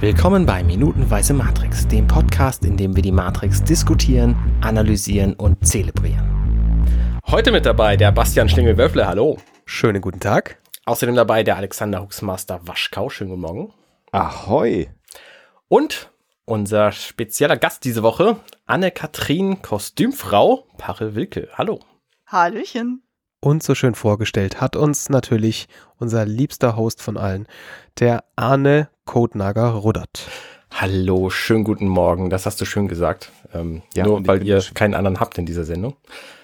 Willkommen bei Minutenweise Matrix, dem Podcast, in dem wir die Matrix diskutieren, analysieren und zelebrieren. Heute mit dabei der Bastian Schlingel-Wöffle, hallo. Schönen guten Tag. Außerdem dabei der Alexander Huxmaster Waschkau, schönen guten Morgen. Ahoi. Und unser spezieller Gast diese Woche, Anne-Kathrin Kostümfrau, Pachel Wilke, hallo. Hallöchen. Und so schön vorgestellt hat uns natürlich unser liebster Host von allen, der Arne Codenager Ruddert. Hallo, schönen guten Morgen. Das hast du schön gesagt. Ähm, ja, nur weil ihr keinen anderen habt in dieser Sendung.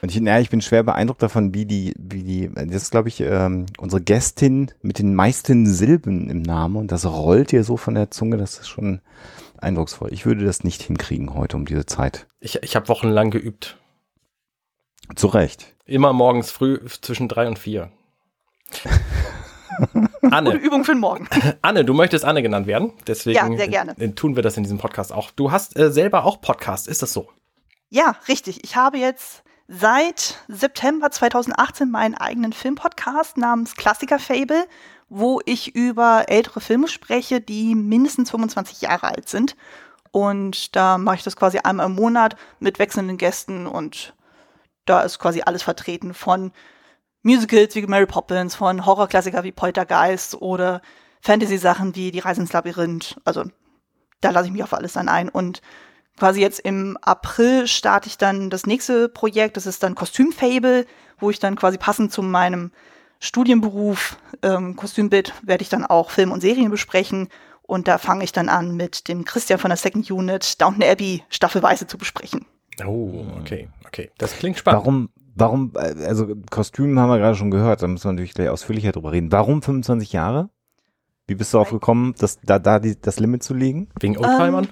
Und ich, ja, ich bin schwer beeindruckt davon, wie die, wie die, das ist, glaube ich, ähm, unsere Gästin mit den meisten Silben im Namen und das rollt ihr so von der Zunge, das ist schon eindrucksvoll. Ich würde das nicht hinkriegen heute um diese Zeit. Ich, ich habe wochenlang geübt. Zu Recht. Immer morgens früh zwischen drei und vier. Anne. Gute Übung für den Morgen. Anne, du möchtest Anne genannt werden. Deswegen ja, sehr gerne. tun wir das in diesem Podcast auch. Du hast äh, selber auch Podcast, ist das so? Ja, richtig. Ich habe jetzt seit September 2018 meinen eigenen Filmpodcast namens Klassiker Fable, wo ich über ältere Filme spreche, die mindestens 25 Jahre alt sind. Und da mache ich das quasi einmal im Monat mit wechselnden Gästen und da ist quasi alles vertreten von Musicals wie Mary Poppins, von Horrorklassiker wie Poltergeist oder Fantasy-Sachen wie Die Reise ins Labyrinth. Also da lasse ich mich auf alles dann ein. Und quasi jetzt im April starte ich dann das nächste Projekt. Das ist dann Kostümfable, wo ich dann quasi passend zu meinem Studienberuf ähm, Kostümbild werde ich dann auch Film und Serien besprechen. Und da fange ich dann an, mit dem Christian von der Second Unit Downton Abbey staffelweise zu besprechen. Oh, okay, okay. Das klingt spannend. Warum, warum, äh, also Kostüm haben wir gerade schon gehört, da müssen wir natürlich gleich ausführlicher drüber reden. Warum 25 Jahre? Wie bist du darauf gekommen, das, da, da die, das Limit zu legen? Wegen Oldtimern?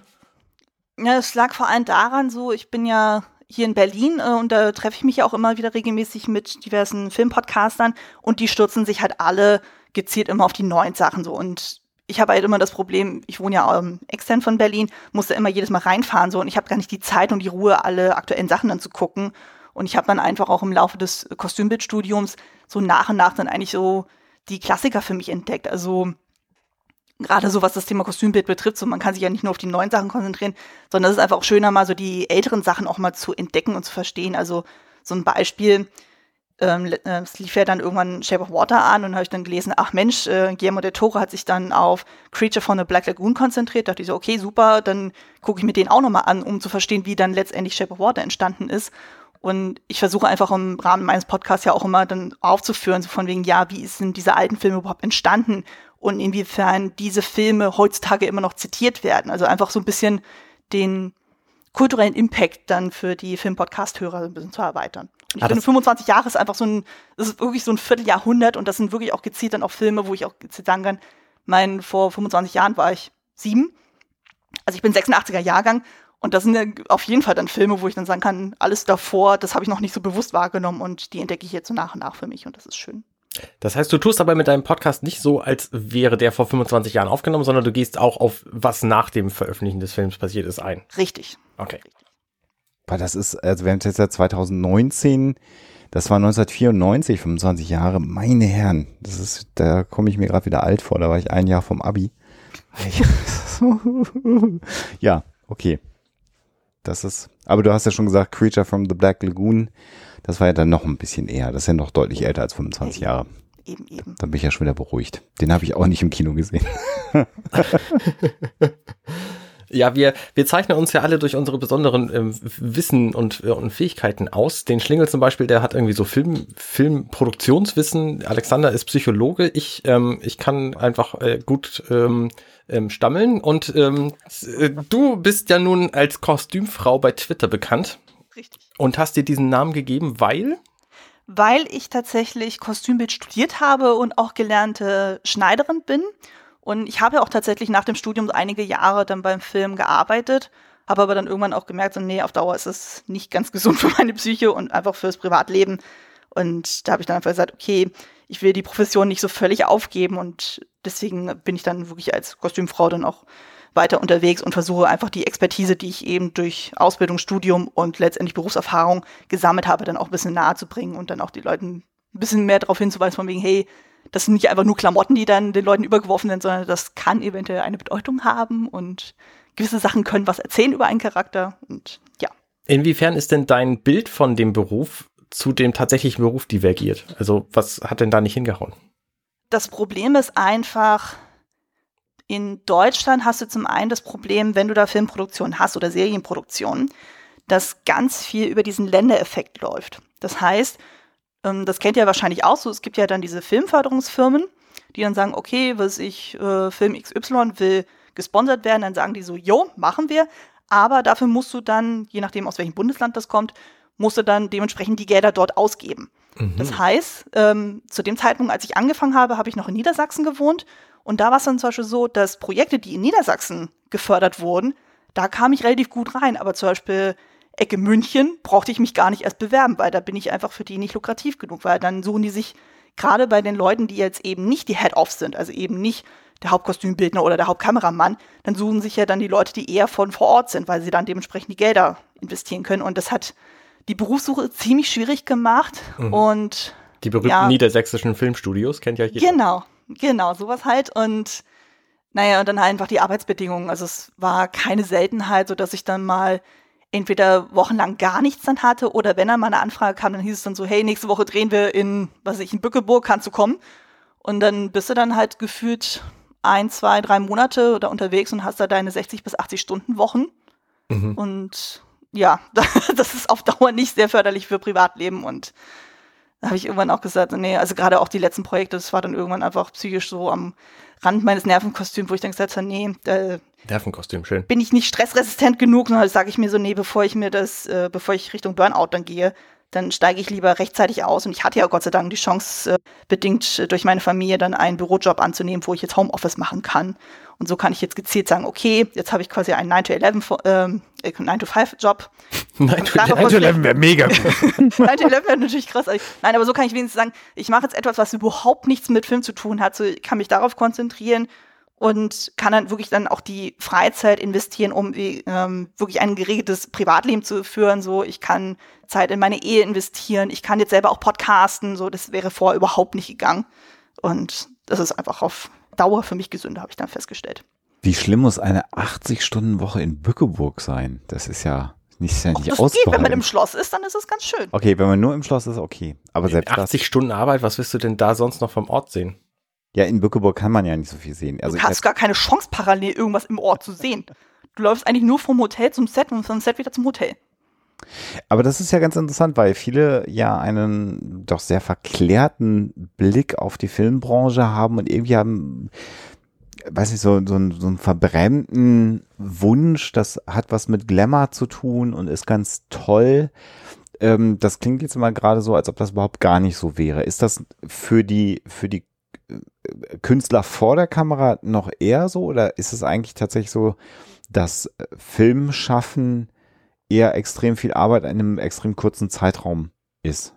Ähm, ja, es lag vor allem daran, so, ich bin ja hier in Berlin äh, und da treffe ich mich ja auch immer wieder regelmäßig mit diversen Filmpodcastern und die stürzen sich halt alle gezielt immer auf die neuen Sachen so und ich habe halt immer das Problem, ich wohne ja ähm, extern von Berlin, musste immer jedes Mal reinfahren so und ich habe gar nicht die Zeit und die Ruhe, alle aktuellen Sachen dann zu gucken. Und ich habe dann einfach auch im Laufe des Kostümbildstudiums so nach und nach dann eigentlich so die Klassiker für mich entdeckt. Also gerade so was das Thema Kostümbild betrifft, so man kann sich ja nicht nur auf die neuen Sachen konzentrieren, sondern es ist einfach auch schöner, mal so die älteren Sachen auch mal zu entdecken und zu verstehen. Also so ein Beispiel, ähm, äh, es lief ja dann irgendwann Shape of Water an und habe ich dann gelesen, ach Mensch, äh, Guillermo del Toro hat sich dann auf Creature von the Black Lagoon konzentriert. Da dachte ich so, okay, super, dann gucke ich mir den auch nochmal an, um zu verstehen, wie dann letztendlich Shape of Water entstanden ist. Und ich versuche einfach im Rahmen meines Podcasts ja auch immer dann aufzuführen, so von wegen, ja, wie sind diese alten Filme überhaupt entstanden und inwiefern diese Filme heutzutage immer noch zitiert werden. Also einfach so ein bisschen den kulturellen Impact dann für die Filmpodcast-Hörer ein bisschen zu erweitern. Und ich ah, finde, 25 Jahre ist einfach so ein, das ist wirklich so ein Vierteljahrhundert und das sind wirklich auch gezielt dann auch Filme, wo ich auch gezielt sagen kann, mein, vor 25 Jahren war ich sieben. Also ich bin 86er Jahrgang und das sind ja auf jeden Fall dann Filme, wo ich dann sagen kann, alles davor, das habe ich noch nicht so bewusst wahrgenommen und die entdecke ich jetzt so nach und nach für mich und das ist schön. Das heißt, du tust aber mit deinem Podcast nicht so, als wäre der vor 25 Jahren aufgenommen, sondern du gehst auch auf, was nach dem Veröffentlichen des Films passiert ist, ein. Richtig. Okay. Weil das ist, also wir haben jetzt ja 2019, das war 1994, 25 Jahre, meine Herren, das ist, da komme ich mir gerade wieder alt vor, da war ich ein Jahr vom Abi. ja, okay. Das ist, aber du hast ja schon gesagt, Creature from the Black Lagoon, das war ja dann noch ein bisschen eher, das ist ja noch deutlich älter als 25 Jahre. Eben, eben. Dann bin ich ja schon wieder beruhigt. Den habe ich auch nicht im Kino gesehen. Ja, wir, wir zeichnen uns ja alle durch unsere besonderen ähm, Wissen und, äh, und Fähigkeiten aus. Den Schlingel zum Beispiel, der hat irgendwie so Film, Filmproduktionswissen. Alexander ist Psychologe. Ich, ähm, ich kann einfach äh, gut ähm, ähm, stammeln. Und ähm, äh, du bist ja nun als Kostümfrau bei Twitter bekannt. Richtig. Und hast dir diesen Namen gegeben, weil? Weil ich tatsächlich Kostümbild studiert habe und auch gelernte Schneiderin bin und ich habe ja auch tatsächlich nach dem Studium einige Jahre dann beim Film gearbeitet, habe aber dann irgendwann auch gemerkt, so, nee, auf Dauer ist es nicht ganz gesund für meine Psyche und einfach fürs Privatleben. Und da habe ich dann einfach gesagt, okay, ich will die Profession nicht so völlig aufgeben und deswegen bin ich dann wirklich als Kostümfrau dann auch weiter unterwegs und versuche einfach die Expertise, die ich eben durch Ausbildung, Studium und letztendlich Berufserfahrung gesammelt habe, dann auch ein bisschen nahe zu bringen und dann auch die Leuten ein bisschen mehr darauf hinzuweisen, von wegen, hey, das sind nicht einfach nur Klamotten, die dann den Leuten übergeworfen sind, sondern das kann eventuell eine Bedeutung haben und gewisse Sachen können was erzählen über einen Charakter und ja. Inwiefern ist denn dein Bild von dem Beruf zu dem tatsächlichen Beruf divergiert? Also was hat denn da nicht hingehauen? Das Problem ist einfach, in Deutschland hast du zum einen das Problem, wenn du da Filmproduktion hast oder Serienproduktion, dass ganz viel über diesen Ländereffekt läuft. Das heißt, ähm, das kennt ihr wahrscheinlich auch so, es gibt ja dann diese Filmförderungsfirmen, die dann sagen, okay, was ich, äh, Film XY will gesponsert werden, dann sagen die so, jo, machen wir, aber dafür musst du dann, je nachdem aus welchem Bundesland das kommt, musst du dann dementsprechend die Gelder dort ausgeben. Mhm. Das heißt, ähm, zu dem Zeitpunkt, als ich angefangen habe, habe ich noch in Niedersachsen gewohnt und da war es dann zum Beispiel so, dass Projekte, die in Niedersachsen gefördert wurden, da kam ich relativ gut rein, aber zum Beispiel Ecke München brauchte ich mich gar nicht erst bewerben, weil da bin ich einfach für die nicht lukrativ genug, weil dann suchen die sich gerade bei den Leuten, die jetzt eben nicht die Head-Offs sind, also eben nicht der Hauptkostümbildner oder der Hauptkameramann, dann suchen sich ja dann die Leute, die eher von vor Ort sind, weil sie dann dementsprechend die Gelder investieren können. Und das hat die Berufssuche ziemlich schwierig gemacht. Mhm. Und die berühmten ja, niedersächsischen Filmstudios kennt ja jeder. Genau, genau, sowas halt. Und naja, und dann halt einfach die Arbeitsbedingungen. Also es war keine Seltenheit, so dass ich dann mal entweder wochenlang gar nichts dann hatte oder wenn dann mal eine Anfrage kam, dann hieß es dann so, hey, nächste Woche drehen wir in, was weiß ich, in Bückeburg, kannst du kommen? Und dann bist du dann halt gefühlt ein, zwei, drei Monate da unterwegs und hast da deine 60 bis 80 Stunden Wochen. Mhm. Und ja, das ist auf Dauer nicht sehr förderlich für Privatleben und da habe ich irgendwann auch gesagt, nee, also gerade auch die letzten Projekte, das war dann irgendwann einfach psychisch so am Rand meines Nervenkostüms, wo ich dann gesagt habe, nee, äh, Nervenkostüm, schön. Bin ich nicht stressresistent genug, sondern sage ich mir so, nee, bevor ich mir das, äh, bevor ich Richtung Burnout dann gehe, dann steige ich lieber rechtzeitig aus. Und ich hatte ja Gott sei Dank die Chance, äh, bedingt äh, durch meine Familie dann einen Bürojob anzunehmen, wo ich jetzt Homeoffice machen kann. Und so kann ich jetzt gezielt sagen, okay, jetzt habe ich quasi einen 9-to-11, ähm, 9-to-5-Job. 9-to-11 wäre mega gut. 9-to-11 wäre natürlich krass. Nein, aber so kann ich wenigstens sagen, ich mache jetzt etwas, was überhaupt nichts mit Film zu tun hat. So, ich kann mich darauf konzentrieren und kann dann wirklich dann auch die Freizeit investieren, um ähm, wirklich ein geregeltes Privatleben zu führen. So, ich kann Zeit in meine Ehe investieren, ich kann jetzt selber auch podcasten. So, das wäre vorher überhaupt nicht gegangen. Und das ist einfach auf Dauer für mich gesünder, habe ich dann festgestellt. Wie schlimm muss eine 80-Stunden-Woche in Bückeburg sein? Das ist ja nicht, ja nicht das geht. Wenn man im Schloss ist, dann ist es ganz schön. Okay, wenn man nur im Schloss ist, okay. Aber selbst 80 das, Stunden Arbeit, was wirst du denn da sonst noch vom Ort sehen? Ja, in Bückeburg kann man ja nicht so viel sehen. Also du hast gar keine Chance, parallel irgendwas im Ort zu sehen. Du läufst eigentlich nur vom Hotel zum Set und vom Set wieder zum Hotel. Aber das ist ja ganz interessant, weil viele ja einen doch sehr verklärten Blick auf die Filmbranche haben und irgendwie haben, weiß nicht, so, so, so einen verbrämten Wunsch, das hat was mit Glamour zu tun und ist ganz toll. Ähm, das klingt jetzt immer gerade so, als ob das überhaupt gar nicht so wäre. Ist das für die, für die Künstler vor der Kamera noch eher so oder ist es eigentlich tatsächlich so, dass äh, Filmschaffen eher extrem viel Arbeit in einem extrem kurzen Zeitraum ist?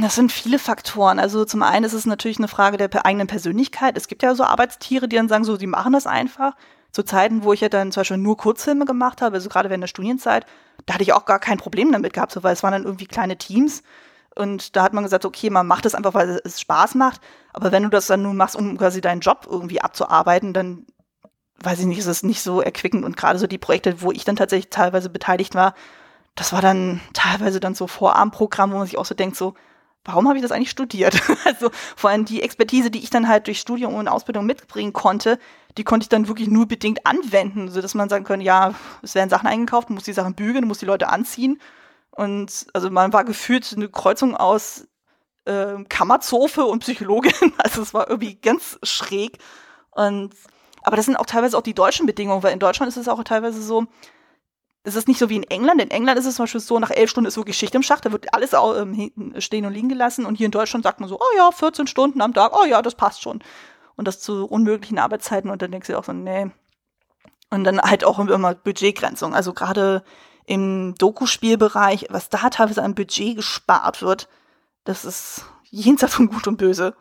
Das sind viele Faktoren. Also zum einen ist es natürlich eine Frage der eigenen Persönlichkeit. Es gibt ja so Arbeitstiere, die dann sagen, so, sie machen das einfach. Zu Zeiten, wo ich ja dann zum Beispiel nur Kurzfilme gemacht habe, also gerade während der Studienzeit, da hatte ich auch gar kein Problem damit gehabt, so, weil es waren dann irgendwie kleine Teams und da hat man gesagt, okay, man macht das einfach, weil es Spaß macht. Aber wenn du das dann nur machst, um quasi deinen Job irgendwie abzuarbeiten, dann weiß ich nicht, ist es nicht so erquickend. Und gerade so die Projekte, wo ich dann tatsächlich teilweise beteiligt war, das war dann teilweise dann so Vorabendprogramm, wo man sich auch so denkt, so, warum habe ich das eigentlich studiert? also vor allem die Expertise, die ich dann halt durch Studium und Ausbildung mitbringen konnte, die konnte ich dann wirklich nur bedingt anwenden, sodass man sagen könnte, ja, es werden Sachen eingekauft, man muss die Sachen bügeln, man muss die Leute anziehen und also man war gefühlt eine Kreuzung aus äh, Kammerzofe und Psychologin. Also es war irgendwie ganz schräg. Und aber das sind auch teilweise auch die deutschen Bedingungen, weil in Deutschland ist es auch teilweise so, es ist nicht so wie in England. In England ist es zum Beispiel so, nach elf Stunden ist wirklich Schicht im Schacht, da wird alles auch, ähm, stehen und liegen gelassen. Und hier in Deutschland sagt man so, oh ja, 14 Stunden am Tag, oh ja, das passt schon. Und das zu unmöglichen Arbeitszeiten. Und dann denkst du auch so, nee. Und dann halt auch immer Budgetgrenzung. Also gerade im Doku-Spielbereich, was da teilweise an Budget gespart wird, das ist jenseits von Gut und Böse.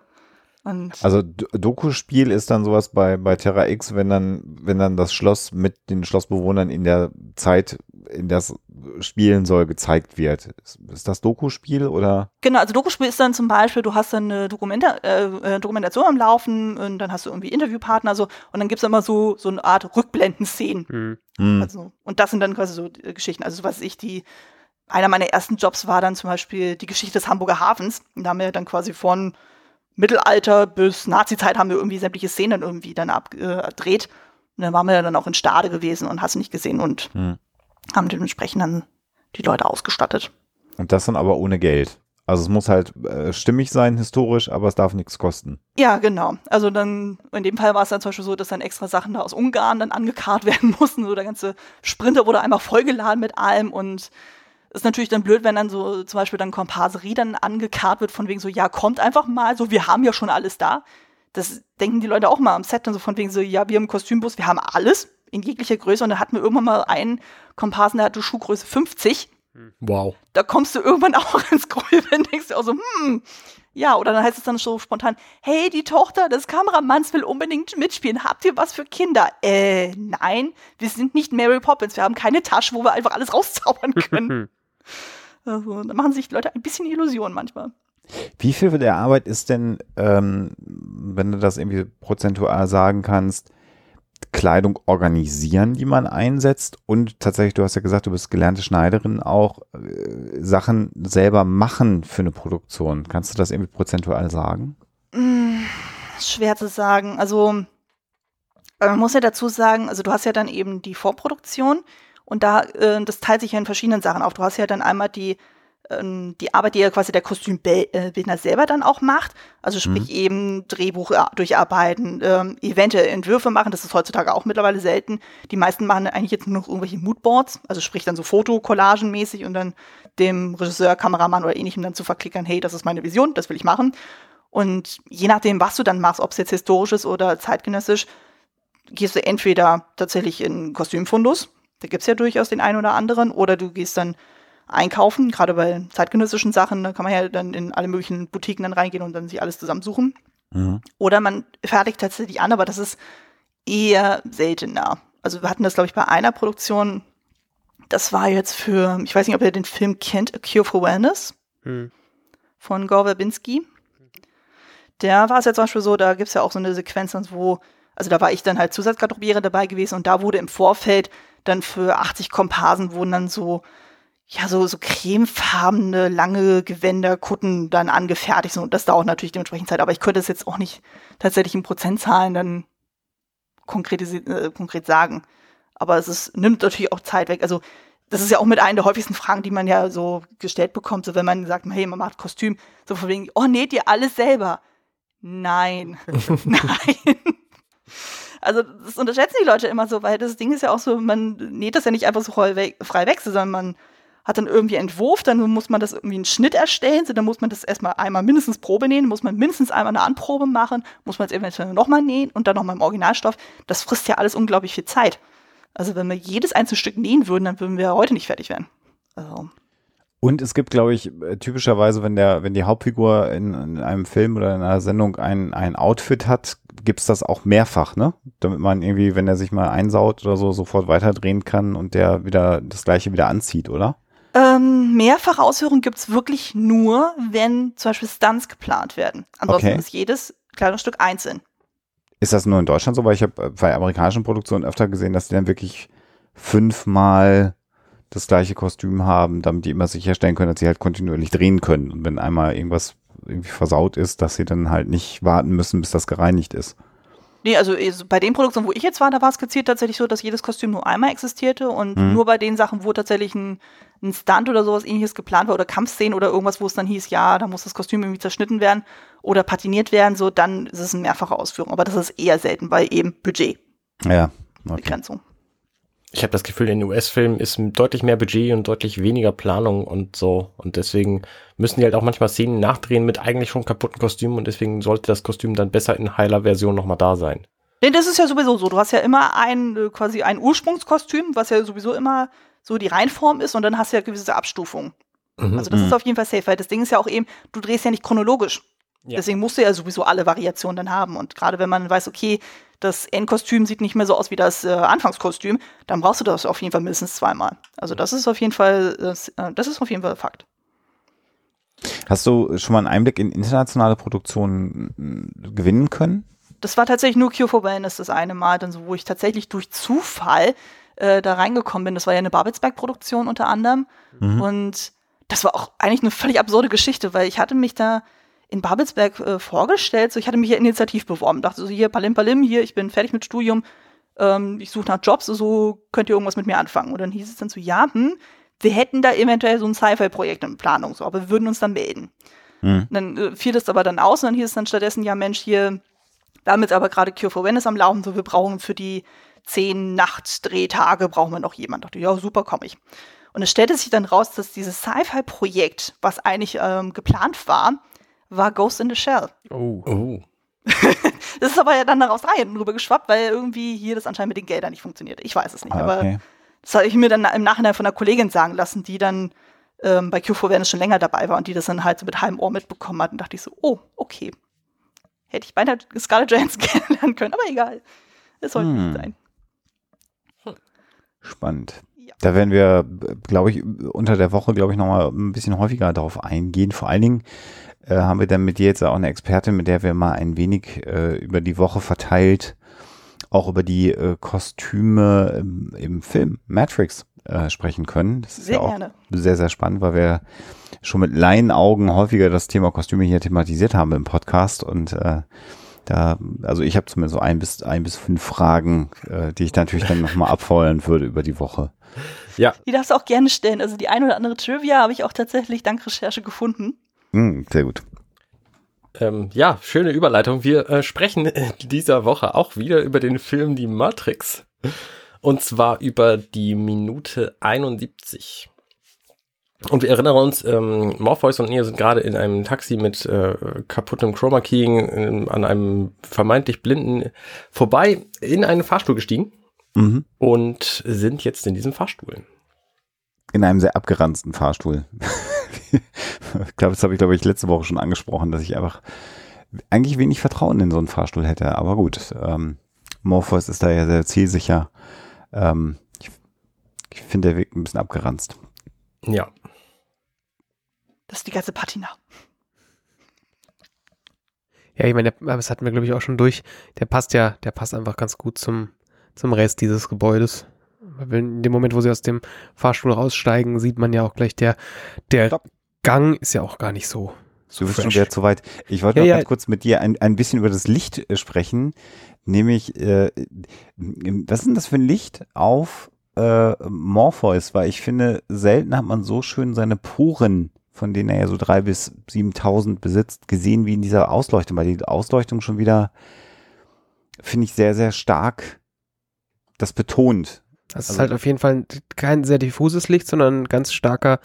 Und also Doku-Spiel ist dann sowas bei, bei Terra X, wenn dann, wenn dann das Schloss mit den Schlossbewohnern in der Zeit, in das spielen soll, gezeigt wird. Ist, ist das Dokuspiel oder? Genau, also Dokuspiel ist dann zum Beispiel, du hast dann eine Dokumenta äh, äh Dokumentation am Laufen und dann hast du irgendwie Interviewpartner so und dann gibt's immer so so eine Art Rückblenden-Szenen. Hm. Also, und das sind dann quasi so äh, Geschichten. Also was ich die einer meiner ersten Jobs war dann zum Beispiel die Geschichte des Hamburger Hafens. Und da haben wir dann quasi von Mittelalter bis Nazi-Zeit haben wir irgendwie sämtliche Szenen irgendwie dann abgedreht. Äh, und dann waren wir dann auch in Stade gewesen und hast nicht gesehen und Hm. Haben dementsprechend dann die Leute ausgestattet. Und das dann aber ohne Geld. Also es muss halt äh, stimmig sein, historisch, aber es darf nichts kosten. Ja, genau. Also dann, in dem Fall war es dann zum Beispiel so, dass dann extra Sachen da aus Ungarn dann angekarrt werden mussten. So der ganze Sprinter wurde einmal vollgeladen mit allem und ist natürlich dann blöd, wenn dann so zum Beispiel dann Komparserie dann angekarrt wird, von wegen so, ja, kommt einfach mal, so, wir haben ja schon alles da. Das denken die Leute auch mal am Set, dann so von wegen so, ja, wir im Kostümbus, wir haben alles in jeglicher Größe und da hatten wir irgendwann mal einen Komparsen, der hatte Schuhgröße 50 Wow. da kommst du irgendwann auch ins Grübeln, denkst du auch so, hm, ja, oder dann heißt es dann so spontan, hey, die Tochter des Kameramanns will unbedingt mitspielen, habt ihr was für Kinder? Äh, nein, wir sind nicht Mary Poppins, wir haben keine Tasche, wo wir einfach alles rauszaubern können. also, da machen sich die Leute ein bisschen Illusionen manchmal. Wie viel der Arbeit ist denn, ähm, wenn du das irgendwie prozentual sagen kannst, Kleidung organisieren, die man einsetzt und tatsächlich, du hast ja gesagt, du bist gelernte Schneiderin, auch äh, Sachen selber machen für eine Produktion. Kannst du das irgendwie prozentual sagen? Mm, schwer zu sagen. Also, man muss ja dazu sagen, also du hast ja dann eben die Vorproduktion und da, äh, das teilt sich ja in verschiedenen Sachen auf. Du hast ja dann einmal die, die Arbeit, die ja quasi der Kostümbildner selber dann auch macht. Also sprich eben Drehbuch durcharbeiten, ähm, eventuell Entwürfe machen. Das ist heutzutage auch mittlerweile selten. Die meisten machen eigentlich jetzt nur noch irgendwelche Moodboards, also sprich dann so Fotocollagen-mäßig und dann dem Regisseur, Kameramann oder ähnlichem dann zu verklickern, hey, das ist meine Vision, das will ich machen. Und je nachdem, was du dann machst, ob es jetzt historisch ist oder zeitgenössisch, gehst du entweder tatsächlich in Kostümfundus, da gibt's ja durchaus den einen oder anderen, oder du gehst dann einkaufen, gerade bei zeitgenössischen Sachen, da kann man ja dann in alle möglichen Boutiquen dann reingehen und dann sich alles zusammensuchen. Mhm. Oder man fertigt tatsächlich an, aber das ist eher seltener. Also wir hatten das, glaube ich, bei einer Produktion, das war jetzt für, ich weiß nicht, ob ihr den Film kennt, A Cure for Wellness Hm. von Gore Verbinski. Der war es ja zum Beispiel so, da gibt's ja auch so eine Sequenz, wo, also da war ich dann halt Zusatzgarderobiere dabei gewesen und da wurde im Vorfeld dann für 80 Komparsen wurden dann so, ja, so, so cremefarbene, lange Gewänder, Kutten dann angefertigt so, und das dauert natürlich dementsprechend Zeit, aber ich könnte es jetzt auch nicht tatsächlich in Prozentzahlen dann konkret, äh, konkret sagen. Aber es ist, nimmt natürlich auch Zeit weg. Also das ist ja auch mit einer der häufigsten Fragen, die man ja so gestellt bekommt, so wenn man sagt, hey, man macht Kostüm, so von wegen, oh, näht ihr alles selber? Nein, nein. Also das unterschätzen die Leute immer so, weil das Ding ist ja auch so, man näht das ja nicht einfach so frei weg sondern man hat dann irgendwie Entwurf, dann muss man das irgendwie einen Schnitt erstellen, so, dann muss man das erstmal einmal mindestens Probe nähen, muss man mindestens einmal eine Anprobe machen, muss man es eventuell nochmal nähen und dann nochmal im Originalstoff. Das frisst ja alles unglaublich viel Zeit. Also wenn wir jedes einzelne Stück nähen würden, dann würden wir heute nicht fertig werden. Also, Und es gibt, glaube ich, äh, typischerweise, wenn der, wenn die Hauptfigur in, in einem Film oder in einer Sendung ein, ein Outfit hat, gibt's das auch mehrfach, ne? Damit man irgendwie, wenn er sich mal einsaut oder so, sofort weiterdrehen kann und der wieder das gleiche wieder anzieht, oder? Ähm, mehrfache Ausführungen gibt's wirklich nur, wenn zum Beispiel Stunts geplant werden. Ansonsten Okay. ist jedes Kleidungsstück einzeln. Ist das nur in Deutschland so? Weil ich habe bei amerikanischen Produktionen öfter gesehen, dass die dann wirklich fünfmal das gleiche Kostüm haben, damit die immer sicherstellen können, dass sie halt kontinuierlich drehen können. Und wenn einmal irgendwas irgendwie versaut ist, dass sie dann halt nicht warten müssen, bis das gereinigt ist. Nee, also so bei den Produktionen, wo ich jetzt war, da war es gezielt tatsächlich so, dass jedes Kostüm nur einmal existierte und Mhm. nur bei den Sachen, wo tatsächlich ein, ein Stunt oder sowas ähnliches geplant war oder Kampfszenen oder irgendwas, wo es dann hieß, ja, da muss das Kostüm irgendwie zerschnitten werden oder patiniert werden, so, dann ist es eine mehrfache Ausführung. Aber das ist eher selten, weil eben Budget, Ja, okay. Begrenzung. Ich habe das Gefühl, in den US-Filmen ist deutlich mehr Budget und deutlich weniger Planung und so. Und deswegen müssen die halt auch manchmal Szenen nachdrehen mit eigentlich schon kaputten Kostümen und deswegen sollte das Kostüm dann besser in heiler Version nochmal da sein. Nee, das ist ja sowieso so. Du hast ja immer ein, äh, quasi ein Ursprungskostüm, was ja sowieso immer so die Reinform ist und dann hast du ja gewisse Abstufungen. Mhm. Also das Mhm. ist auf jeden Fall safe, weil das Ding ist ja auch eben, du drehst ja nicht chronologisch. Ja. Deswegen musst du ja sowieso alle Variationen dann haben. Und gerade wenn man weiß, okay, das Endkostüm sieht nicht mehr so aus wie das äh, Anfangskostüm, dann brauchst du das auf jeden Fall mindestens zweimal. Also das ist auf jeden Fall, das, äh, das ist auf jeden Fall Fakt. Hast du schon mal einen Einblick in internationale Produktionen äh, gewinnen können? Das war tatsächlich nur Cure for Wellness das eine Mal, dann so, wo ich tatsächlich durch Zufall äh, da reingekommen bin. Das war ja eine Babelsberg-Produktion unter anderem. Mhm. Und das war auch eigentlich eine völlig absurde Geschichte, weil ich hatte mich da in Babelsberg äh, vorgestellt. So, ich hatte mich hier initiativ beworben, dachte so, hier, Palim Palim, hier, ich bin fertig mit Studium, ähm, ich suche nach Jobs, so könnt ihr irgendwas mit mir anfangen. Und dann hieß es dann so, ja, hm, wir hätten da eventuell so ein Sci-Fi-Projekt in Planung, so, aber wir würden uns dann melden. Mhm. Dann äh, fiel das aber dann aus und dann hieß es dann stattdessen, ja Mensch, hier, damit aber gerade Cure for Venice am Laufen, so wir brauchen für die zehn Nachtdrehtage brauchen wir noch jemanden. Dachte, ja, super, komme ich. Und es stellte sich dann raus, dass dieses Sci-Fi-Projekt, was eigentlich ähm, geplant war, war Ghost in the Shell. Oh. oh. das ist aber ja dann daraus rein drüber geschwappt, weil irgendwie hier das anscheinend mit den Geldern nicht funktioniert. Ich weiß es nicht, ah, okay. aber das habe ich mir dann im Nachhinein von einer Kollegin sagen lassen, die dann ähm, bei Q4 Venice schon länger dabei war und die das dann halt so mit halbem Ohr mitbekommen hat. Und dachte ich so, oh, okay. Hätte ich beinahe Scarlett Johansson kennenlernen können, aber egal. Es sollte hm. nicht sein. Spannend. Ja. Da werden wir, glaube ich, unter der Woche, glaube ich, nochmal ein bisschen häufiger darauf eingehen. Vor allen Dingen äh, haben wir dann mit dir jetzt auch eine Expertin, mit der wir mal ein wenig äh, über die Woche verteilt, auch über die äh, Kostüme im, im, Film Matrix äh, sprechen können. Das ist sehr ja auch gerne. sehr, sehr spannend, weil wir schon mit Laienaugen häufiger das Thema Kostüme hier thematisiert haben im Podcast und äh, da, also ich habe zumindest so ein bis ein bis fünf Fragen, äh, die ich natürlich dann nochmal abfeuern würde über die Woche. Ja. Die darfst du auch gerne stellen. Also die ein oder andere Trivia habe ich auch tatsächlich dank Recherche gefunden. Mm, sehr gut. Ähm, ja, schöne Überleitung. Wir äh, sprechen in dieser Woche auch wieder über den Film Die Matrix. Und zwar über die Minute 71. Und wir erinnern uns, ähm, Morpheus und Neo sind gerade in einem Taxi mit äh, kaputtem Chroma Keying äh, an einem vermeintlich Blinden vorbei in einen Fahrstuhl gestiegen mhm. und sind jetzt in diesem Fahrstuhl. In einem sehr abgeranzten Fahrstuhl. Ich glaube, das habe ich, glaube ich, letzte Woche schon angesprochen, dass ich einfach eigentlich wenig Vertrauen in so einen Fahrstuhl hätte. Aber gut, ähm, Morpheus ist da ja sehr zielsicher. Ähm, ich, ich finde der Weg ein bisschen abgeranzt. Ja, das ist die ganze Patina. Ja, ich meine, das hatten wir, glaube ich, auch schon durch. Der passt ja, der passt einfach ganz gut zum, zum Rest dieses Gebäudes. In dem Moment, wo sie aus dem Fahrstuhl raussteigen, sieht man ja auch gleich, der, der Gang ist ja auch gar nicht so. so du bist schon wieder zu weit. Ich wollte ja, noch ja. ganz kurz mit dir ein, ein bisschen über das Licht äh, sprechen. Nämlich, äh, was ist denn das für ein Licht auf äh, Morpheus? Weil ich finde, selten hat man so schön seine Poren von denen er ja so drei bis 7.000 besitzt, gesehen wie in dieser Ausleuchtung, weil die Ausleuchtung schon wieder, finde ich, sehr, sehr stark das betont. Das also, ist halt auf jeden Fall kein sehr diffuses Licht, sondern ein ganz starker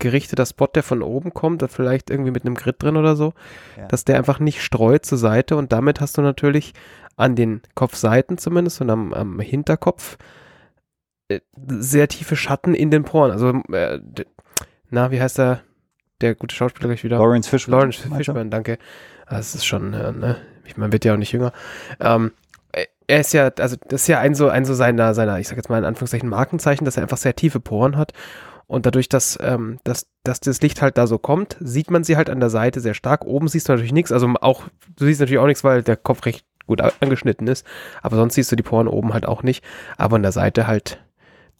gerichteter Spot, der von oben kommt, vielleicht irgendwie mit einem Grid drin oder so, ja. dass der einfach nicht streut zur Seite und damit hast du natürlich an den Kopfseiten zumindest und am, am Hinterkopf äh, sehr tiefe Schatten in den Poren. Also, äh, na, wie heißt der? der gute Schauspieler gleich wieder. Lawrence Fishburne. Lawrence Fishburne, danke. Das ist schon, äh, ne? Ich meine, wird ja auch nicht jünger. Ähm, er ist ja, also das ist ja ein so, ein so seiner, seiner, ich sag jetzt mal in Anführungszeichen Markenzeichen, dass er einfach sehr tiefe Poren hat. Und dadurch, dass, ähm, dass, dass das Licht halt da so kommt, sieht man sie halt an der Seite sehr stark. Oben siehst du natürlich nichts, also auch, du siehst natürlich auch nichts, weil der Kopf recht gut angeschnitten ist. Aber sonst siehst du die Poren oben halt auch nicht. Aber an der Seite halt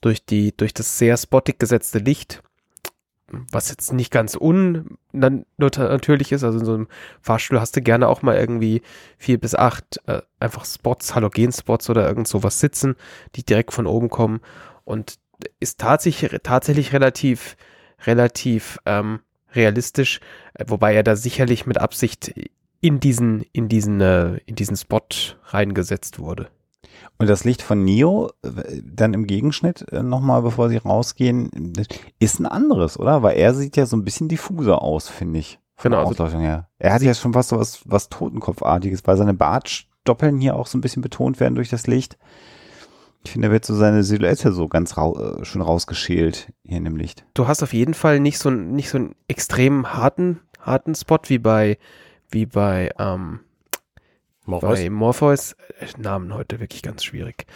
durch die, durch das sehr spottig gesetzte Licht was jetzt nicht ganz unnatürlich ist. Also in so einem Fahrstuhl hast du gerne auch mal irgendwie vier bis acht äh, einfach Spots, Halogen-Spots oder irgend sowas sitzen, die direkt von oben kommen und ist tatsächlich, tatsächlich relativ, relativ ähm, realistisch, äh, wobei er da sicherlich mit Absicht in diesen, in diesen, äh, in diesen Spot reingesetzt wurde. Und das Licht von Neo, dann im Gegenschnitt äh, nochmal, bevor sie rausgehen, ist ein anderes, oder? Weil er sieht ja so ein bisschen diffuser aus, finde ich. Von genau. Der Ausleuchtung her. Er hat ja schon fast so was, was Totenkopfartiges, weil seine Bartstoppeln hier auch so ein bisschen betont werden durch das Licht. Ich finde, da wird so seine Silhouette so ganz rau äh, schön rausgeschält hier in dem Licht. Du hast auf jeden Fall nicht so, nicht so einen extrem harten, harten Spot wie bei, wie bei, ähm, Morpheus. bei Morpheus, äh, Namen heute wirklich ganz schwierig.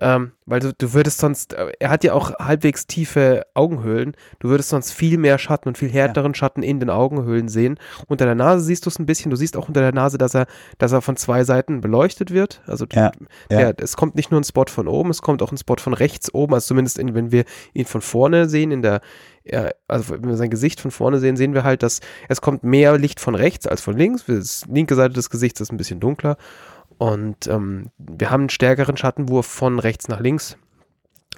Ähm, weil du, du würdest sonst, äh, er hat ja auch halbwegs tiefe Augenhöhlen, du würdest sonst viel mehr Schatten und viel härteren Schatten in den Augenhöhlen sehen. Unter der Nase siehst du es ein bisschen, du siehst auch unter der Nase, dass er, dass er von zwei Seiten beleuchtet wird. Also Ja, ja. der, es kommt nicht nur ein Spot von oben, es kommt auch ein Spot von rechts oben, also zumindest in, wenn wir ihn von vorne sehen, in der, ja, also wenn wir sein Gesicht von vorne sehen, sehen wir halt, dass es kommt mehr Licht von rechts als von links. Die linke Seite des Gesichts ist ein bisschen dunkler. Und ähm, wir haben einen stärkeren Schattenwurf von rechts nach links.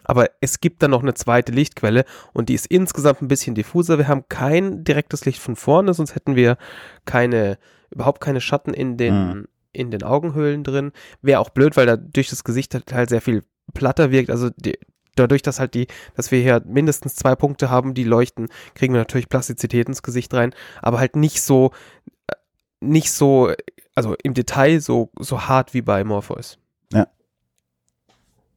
Aber es gibt dann noch eine zweite Lichtquelle und die ist insgesamt ein bisschen diffuser. Wir haben kein direktes Licht von vorne, sonst hätten wir keine, überhaupt keine Schatten in den, Mhm. in den Augenhöhlen drin. Wäre auch blöd, weil da durch das Gesicht halt, halt sehr viel platter wirkt. Also die, dadurch, dass halt die, dass wir hier mindestens zwei Punkte haben, die leuchten, kriegen wir natürlich Plastizität ins Gesicht rein, aber halt nicht so, äh, nicht so, also im Detail so, so hart wie bei Morpheus.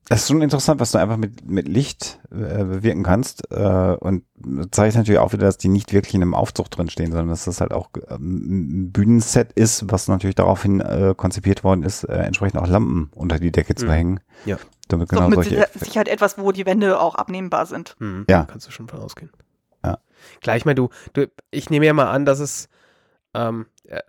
Das ist schon interessant, was du einfach mit, mit Licht äh, bewirken kannst. Äh, und zeigt natürlich auch wieder, dass die nicht wirklich in einem Aufzug drin stehen, sondern dass das halt auch ähm, ein Bühnenset ist, was natürlich daraufhin äh, konzipiert worden ist, äh, entsprechend auch Lampen unter die Decke zu Mhm. hängen. Ja. Damit Doch genau mit solche Sicherheit etwas, wo die Wände auch abnehmbar sind. Hm, Ja. Kannst du schon von ausgehen. Ja. Klar, ich meine, du, du, ich nehme ja mal an, dass es, ähm, äh,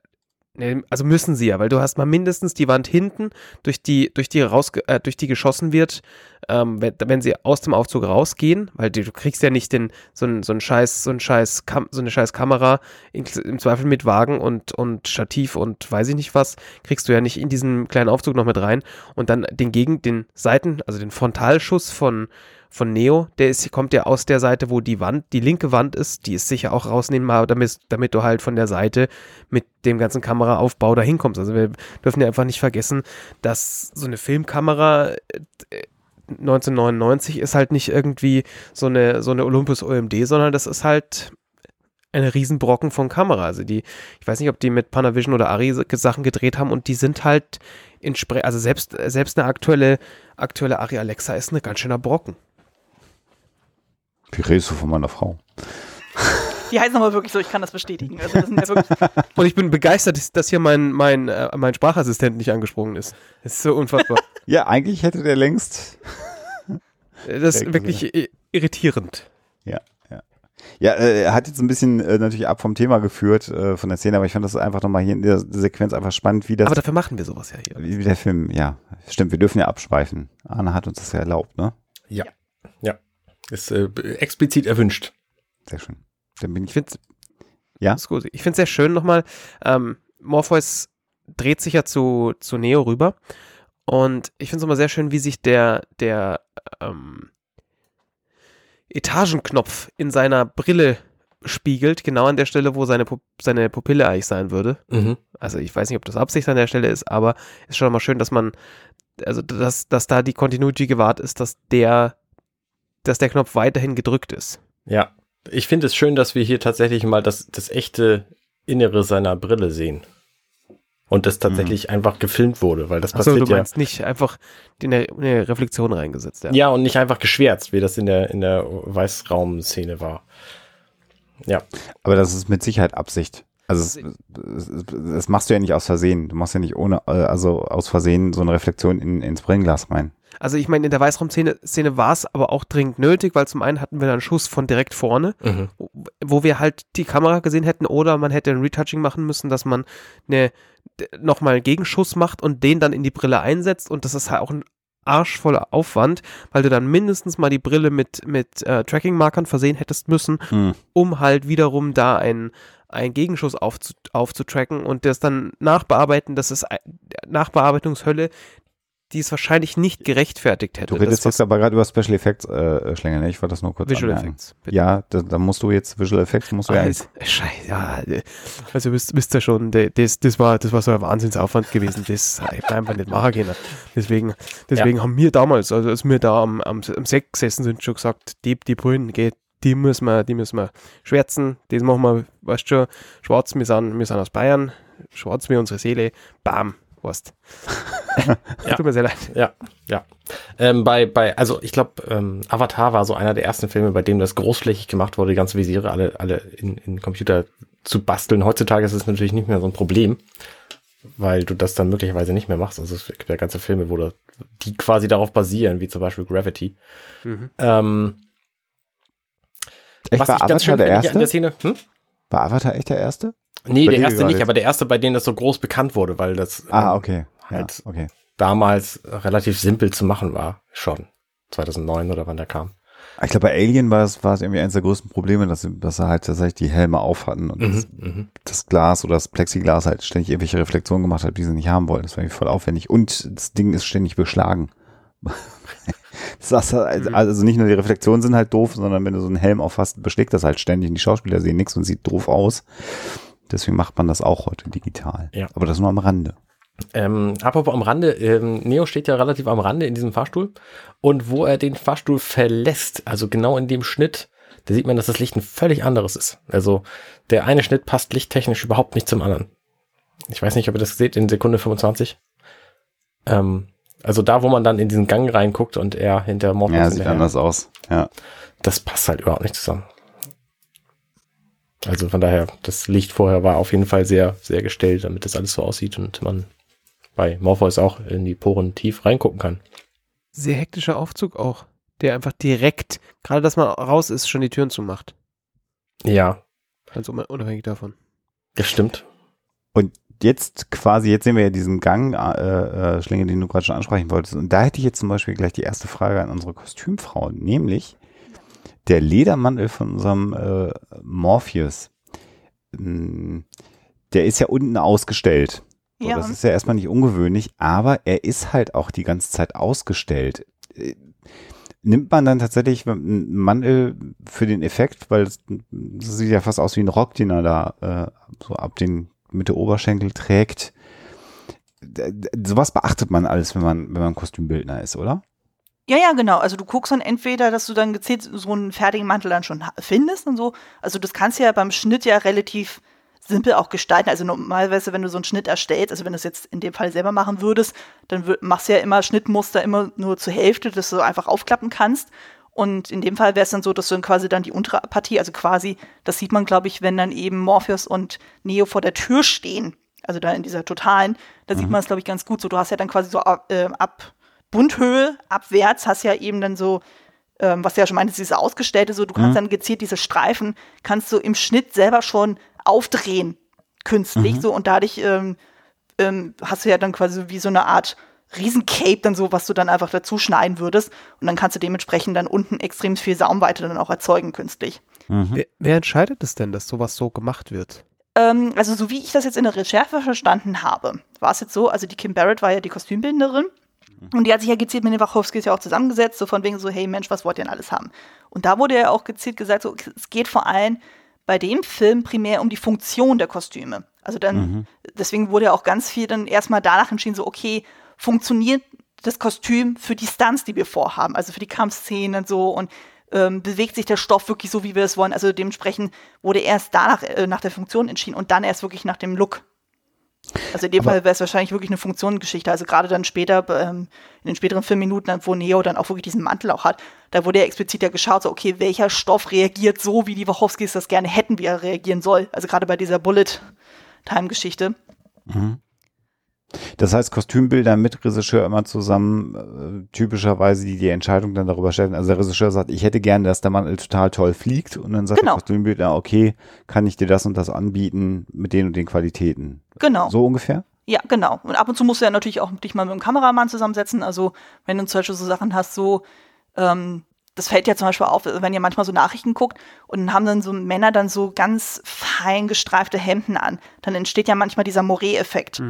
also müssen sie ja, weil du hast mal mindestens die Wand hinten, durch die, durch die raus, äh, durch die geschossen wird, ähm, wenn, wenn sie aus dem Aufzug rausgehen, weil du, du kriegst ja nicht den, so ein, so ein scheiß, so ein scheiß, Kam, so eine scheiß Kamera, in, im Zweifel mit Wagen und, und Stativ und weiß ich nicht was, kriegst du ja nicht in diesen kleinen Aufzug noch mit rein. Und dann den Gegen, den Seiten, also den Frontalschuss von, von Neo, der ist, kommt ja aus der Seite, wo die Wand, die linke Wand ist, die ist sicher auch rausnehmbar, damit, damit du halt von der Seite mit dem ganzen Kameraaufbau da hinkommst. Also wir dürfen ja einfach nicht vergessen, dass so eine Filmkamera äh, 1999 ist halt nicht irgendwie so eine, so eine Olympus OMD, sondern das ist halt eine Riesenbrocken von Kamera. Also die, ich weiß nicht, ob die mit Panavision oder Ari Sachen gedreht haben und die sind halt entsprechend, also selbst, selbst eine aktuelle, aktuelle Ari Alexa ist eine ganz schöner Brocken. Wie redest du von meiner Frau? Die heißen aber wirklich so, ich kann das bestätigen. Also das sind ja wirklich, Und ich bin begeistert, dass- hier mein, mein, äh, mein Sprachassistent nicht angesprungen ist. Das ist so unfassbar. Ja, eigentlich hätte der längst. Das Sehr ist wirklich irritierend. Ja, ja. Ja, äh, er hat jetzt ein bisschen äh, natürlich ab vom Thema geführt äh, von der Szene, aber ich fand das einfach nochmal hier in der Sequenz einfach spannend, wie das, Aber dafür machen wir sowas ja hier. wie, wie der Film, ja, stimmt, wir dürfen ja abschweifen. Arne hat uns das ja erlaubt, ne? Ja. Ist äh, explizit erwünscht. Sehr schön. Dann bin Ich finde Ja? Gut. Ich finde es sehr schön nochmal. Ähm, Morpheus dreht sich ja zu, zu Neo rüber. Und ich finde es immer sehr schön, wie sich der, der ähm, Etagenknopf in seiner Brille spiegelt, genau an der Stelle, wo seine, seine Pupille eigentlich sein würde. Mhm. Also ich weiß nicht, ob das Absicht an der Stelle ist, aber ist schon mal schön, dass man, also dass, dass da die Continuity gewahrt ist, dass der, dass der Knopf weiterhin gedrückt ist. Ja. Ich finde es schön, dass wir hier tatsächlich mal das, das echte Innere seiner Brille sehen. Und das tatsächlich einfach gefilmt wurde, weil das Achso, passiert du ja. meinst nicht einfach in eine, in eine Reflexion reingesetzt, ja. Ja, und nicht einfach geschwärzt, wie das in der, in der Weißraum-Szene war. Ja. Aber das ist mit Sicherheit Absicht. Also es, das machst du ja nicht aus Versehen. Du machst ja nicht ohne, äh, also aus Versehen so eine Reflexion in, ins Brillenglas rein. Also ich meine, in der Weißraum-Szene Szene war es aber auch dringend nötig, weil zum einen hatten wir da einen Schuss von direkt vorne, Mhm. wo- wir halt die Kamera gesehen hätten oder man hätte ein Retouching machen müssen, dass man eine, nochmal einen Gegenschuss macht und den dann in die Brille einsetzt und das ist halt auch ein arschvoller Aufwand, weil du dann mindestens mal die Brille mit, mit äh, Tracking-Markern versehen hättest müssen, Hm. um halt wiederum da einen, einen Gegenschuss aufzu, aufzutracken und das dann nachbearbeiten, das ist Nachbearbeitungshölle, die es wahrscheinlich nicht gerechtfertigt hätte. Du redest jetzt aber gerade über Special Effects äh, Schlänger, ne? Ich wollte das nur kurz Visual anmerken. Effects. bitte. Ja, da, da musst du jetzt Visual Effects, musst du ja Ah, jetzt, ist- Scheiße, ja. äh, Also wisst, wisst ihr schon, das, das, war, das war so ein Wahnsinnsaufwand gewesen, das man einfach nicht machen können. Deswegen, deswegen haben wir damals, also als wir da am, am, am Sekt gesessen sind, schon gesagt, die, die Brühen, geht, die müssen wir, die müssen wir schwärzen, das machen wir, weißt du schon, schwarz, wir sind, wir sind aus Bayern, schwarz wie unsere Seele, bam, weißt. Ja. Tut mir sehr leid. Ja, ja. Ähm, bei, bei, also ich glaube, ähm, Avatar war so einer der ersten Filme, bei dem das großflächig gemacht wurde, die ganzen Visiere alle, alle in, in Computer zu basteln. Heutzutage ist es natürlich nicht mehr so ein Problem, weil du das dann möglicherweise nicht mehr machst. Also es gibt ja ganze Filme, wo da, die quasi darauf basieren, wie zum Beispiel Gravity. Mhm. Ähm, Echt, was war ich ganz Avatar schön der erste? an der Szene, hm? War Avatar echt der erste? Nee, Bei der erste nicht, jetzt. aber der erste, bei dem das so groß bekannt wurde, weil das Ah, ähm, okay. Ja, halt okay. damals relativ simpel zu machen war, schon. 2009 oder wann der kam. Ich glaube, bei Alien war es, war es irgendwie eines der größten Probleme, dass, sie- dass sie halt tatsächlich die Helme auf hatten und das, Mhm. das Glas oder das Plexiglas halt ständig irgendwelche Reflexionen gemacht hat, die sie nicht haben wollten. Das war irgendwie voll aufwendig. Und das Ding ist ständig beschlagen. Das also, also nicht nur die Reflexionen sind halt doof, sondern wenn du so einen Helm aufhast, beschlägt das halt ständig und die Schauspieler sehen nichts und sieht doof aus. Deswegen macht man das auch heute digital. Ja. Aber das nur am Rande. Ähm, apropos am Rande, ähm, Neo steht ja relativ am Rande in diesem Fahrstuhl und wo er den Fahrstuhl verlässt, also genau in dem Schnitt, da sieht man, dass das Licht ein völlig anderes ist. Also der eine Schnitt passt lichttechnisch überhaupt nicht zum anderen. Ich weiß nicht, ob ihr das seht in Sekunde 25. Ähm, also da, wo man dann in diesen Gang reinguckt und er hinter Morpheus Ja, sieht hinterher, anders aus. Ja. das passt halt überhaupt nicht zusammen. Also von daher, das Licht vorher war auf jeden Fall sehr, sehr gestellt, damit das alles so aussieht und man bei Morpheus auch in die Poren tief reingucken kann. Sehr hektischer Aufzug auch, der einfach direkt, gerade dass man raus ist, schon die Türen zumacht. Ja, Ganz un- unabhängig davon. das stimmt. Jetzt quasi, jetzt sehen wir ja diesen Gang, äh, äh, Schlinge, den du gerade schon ansprechen wolltest. Und da hätte ich jetzt zum Beispiel gleich die erste Frage an unsere Kostümfrau, nämlich der Ledermantel von unserem äh, Morpheus. Mm, Der ist ja unten ausgestellt. So, Ja. Das ist ja erstmal nicht ungewöhnlich, aber er ist halt auch die ganze Zeit ausgestellt. Äh, Nimmt man dann tatsächlich einen Mantel für den Effekt, weil es das sieht ja fast aus wie ein Rock, den er da äh, so ab den Mitte Oberschenkel trägt. Sowas beachtet man alles, wenn man, wenn man Kostümbildner ist, oder? Ja, ja, genau. Also du guckst dann entweder, dass du dann gezielt so einen fertigen Mantel dann schon findest und so. Also das kannst du ja beim Schnitt ja relativ simpel auch gestalten. Also normalerweise, wenn du so einen Schnitt erstellst, also wenn du es jetzt in dem Fall selber machen würdest, dann machst du ja immer Schnittmuster immer nur zur Hälfte, dass du einfach aufklappen kannst. Und in dem Fall wäre es dann so, dass du dann quasi dann die untere Partie, also quasi, das sieht man, glaube ich, wenn dann eben Morpheus und Neo vor der Tür stehen, also da in dieser totalen, da sieht man es, glaube ich, ganz gut. So, du hast ja dann quasi so ab, äh, ab Bundhöhe abwärts, hast ja eben dann so, ähm, was du ja schon meintest, diese ausgestellte, so, du kannst dann gezielt diese Streifen, kannst du im Schnitt selber schon aufdrehen, künstlich, so, und dadurch ähm, ähm, hast du ja dann quasi wie so eine Art Riesencape dann so, was du dann einfach dazu schneiden würdest. Und dann kannst du dementsprechend dann unten extrem viel Saumweite dann auch erzeugen künstlich. Wer, wer entscheidet es denn, dass sowas so gemacht wird? Ähm, also so wie ich das jetzt in der Recherche verstanden habe, war es jetzt so, also die Kim Barrett war ja die Kostümbinderin und die hat sich ja gezielt mit den Wachowskis ja auch zusammengesetzt, so von wegen so, hey Mensch, was wollt ihr denn alles haben? Und da wurde ja auch gezielt gesagt, so, es geht vor allem bei dem Film primär um die Funktion der Kostüme. Also dann, deswegen wurde ja auch ganz viel dann erstmal danach entschieden, so, okay, funktioniert das Kostüm für die Stunts, die wir vorhaben, also für die Kampfszenen und so und ähm, bewegt sich der Stoff wirklich so, wie wir es wollen. Also dementsprechend wurde erst danach äh, nach der Funktion entschieden und dann erst wirklich nach dem Look. Also in dem Aber- Fall wäre es wahrscheinlich wirklich eine Funktionsgeschichte. Also gerade dann später, ähm, in den späteren Filmminuten, wo Neo dann auch wirklich diesen Mantel auch hat, da wurde ja explizit ja geschaut, so, okay, welcher Stoff reagiert so, wie die Wachowskis das gerne hätten, wie er reagieren soll. Also gerade bei dieser Bullet-Time-Geschichte. Das heißt, Kostümbilder mit Regisseur immer zusammen, äh, typischerweise, die die Entscheidung dann darüber stellen. Also der Regisseur sagt, ich hätte gerne, dass der Mantel total toll fliegt. Und dann sagt Genau. der Kostümbildner, okay, kann ich dir das und das anbieten mit den und den Qualitäten. Genau. So ungefähr? Ja, genau. Und ab und zu musst du ja natürlich auch dich mal mit dem Kameramann zusammensetzen. Also, wenn du zum Beispiel so Sachen hast, so, ähm, das fällt ja zum Beispiel auf, wenn ihr manchmal so Nachrichten guckt und dann haben dann so Männer dann so ganz fein gestreifte Hemden an. Dann entsteht ja manchmal dieser Moret-Effekt.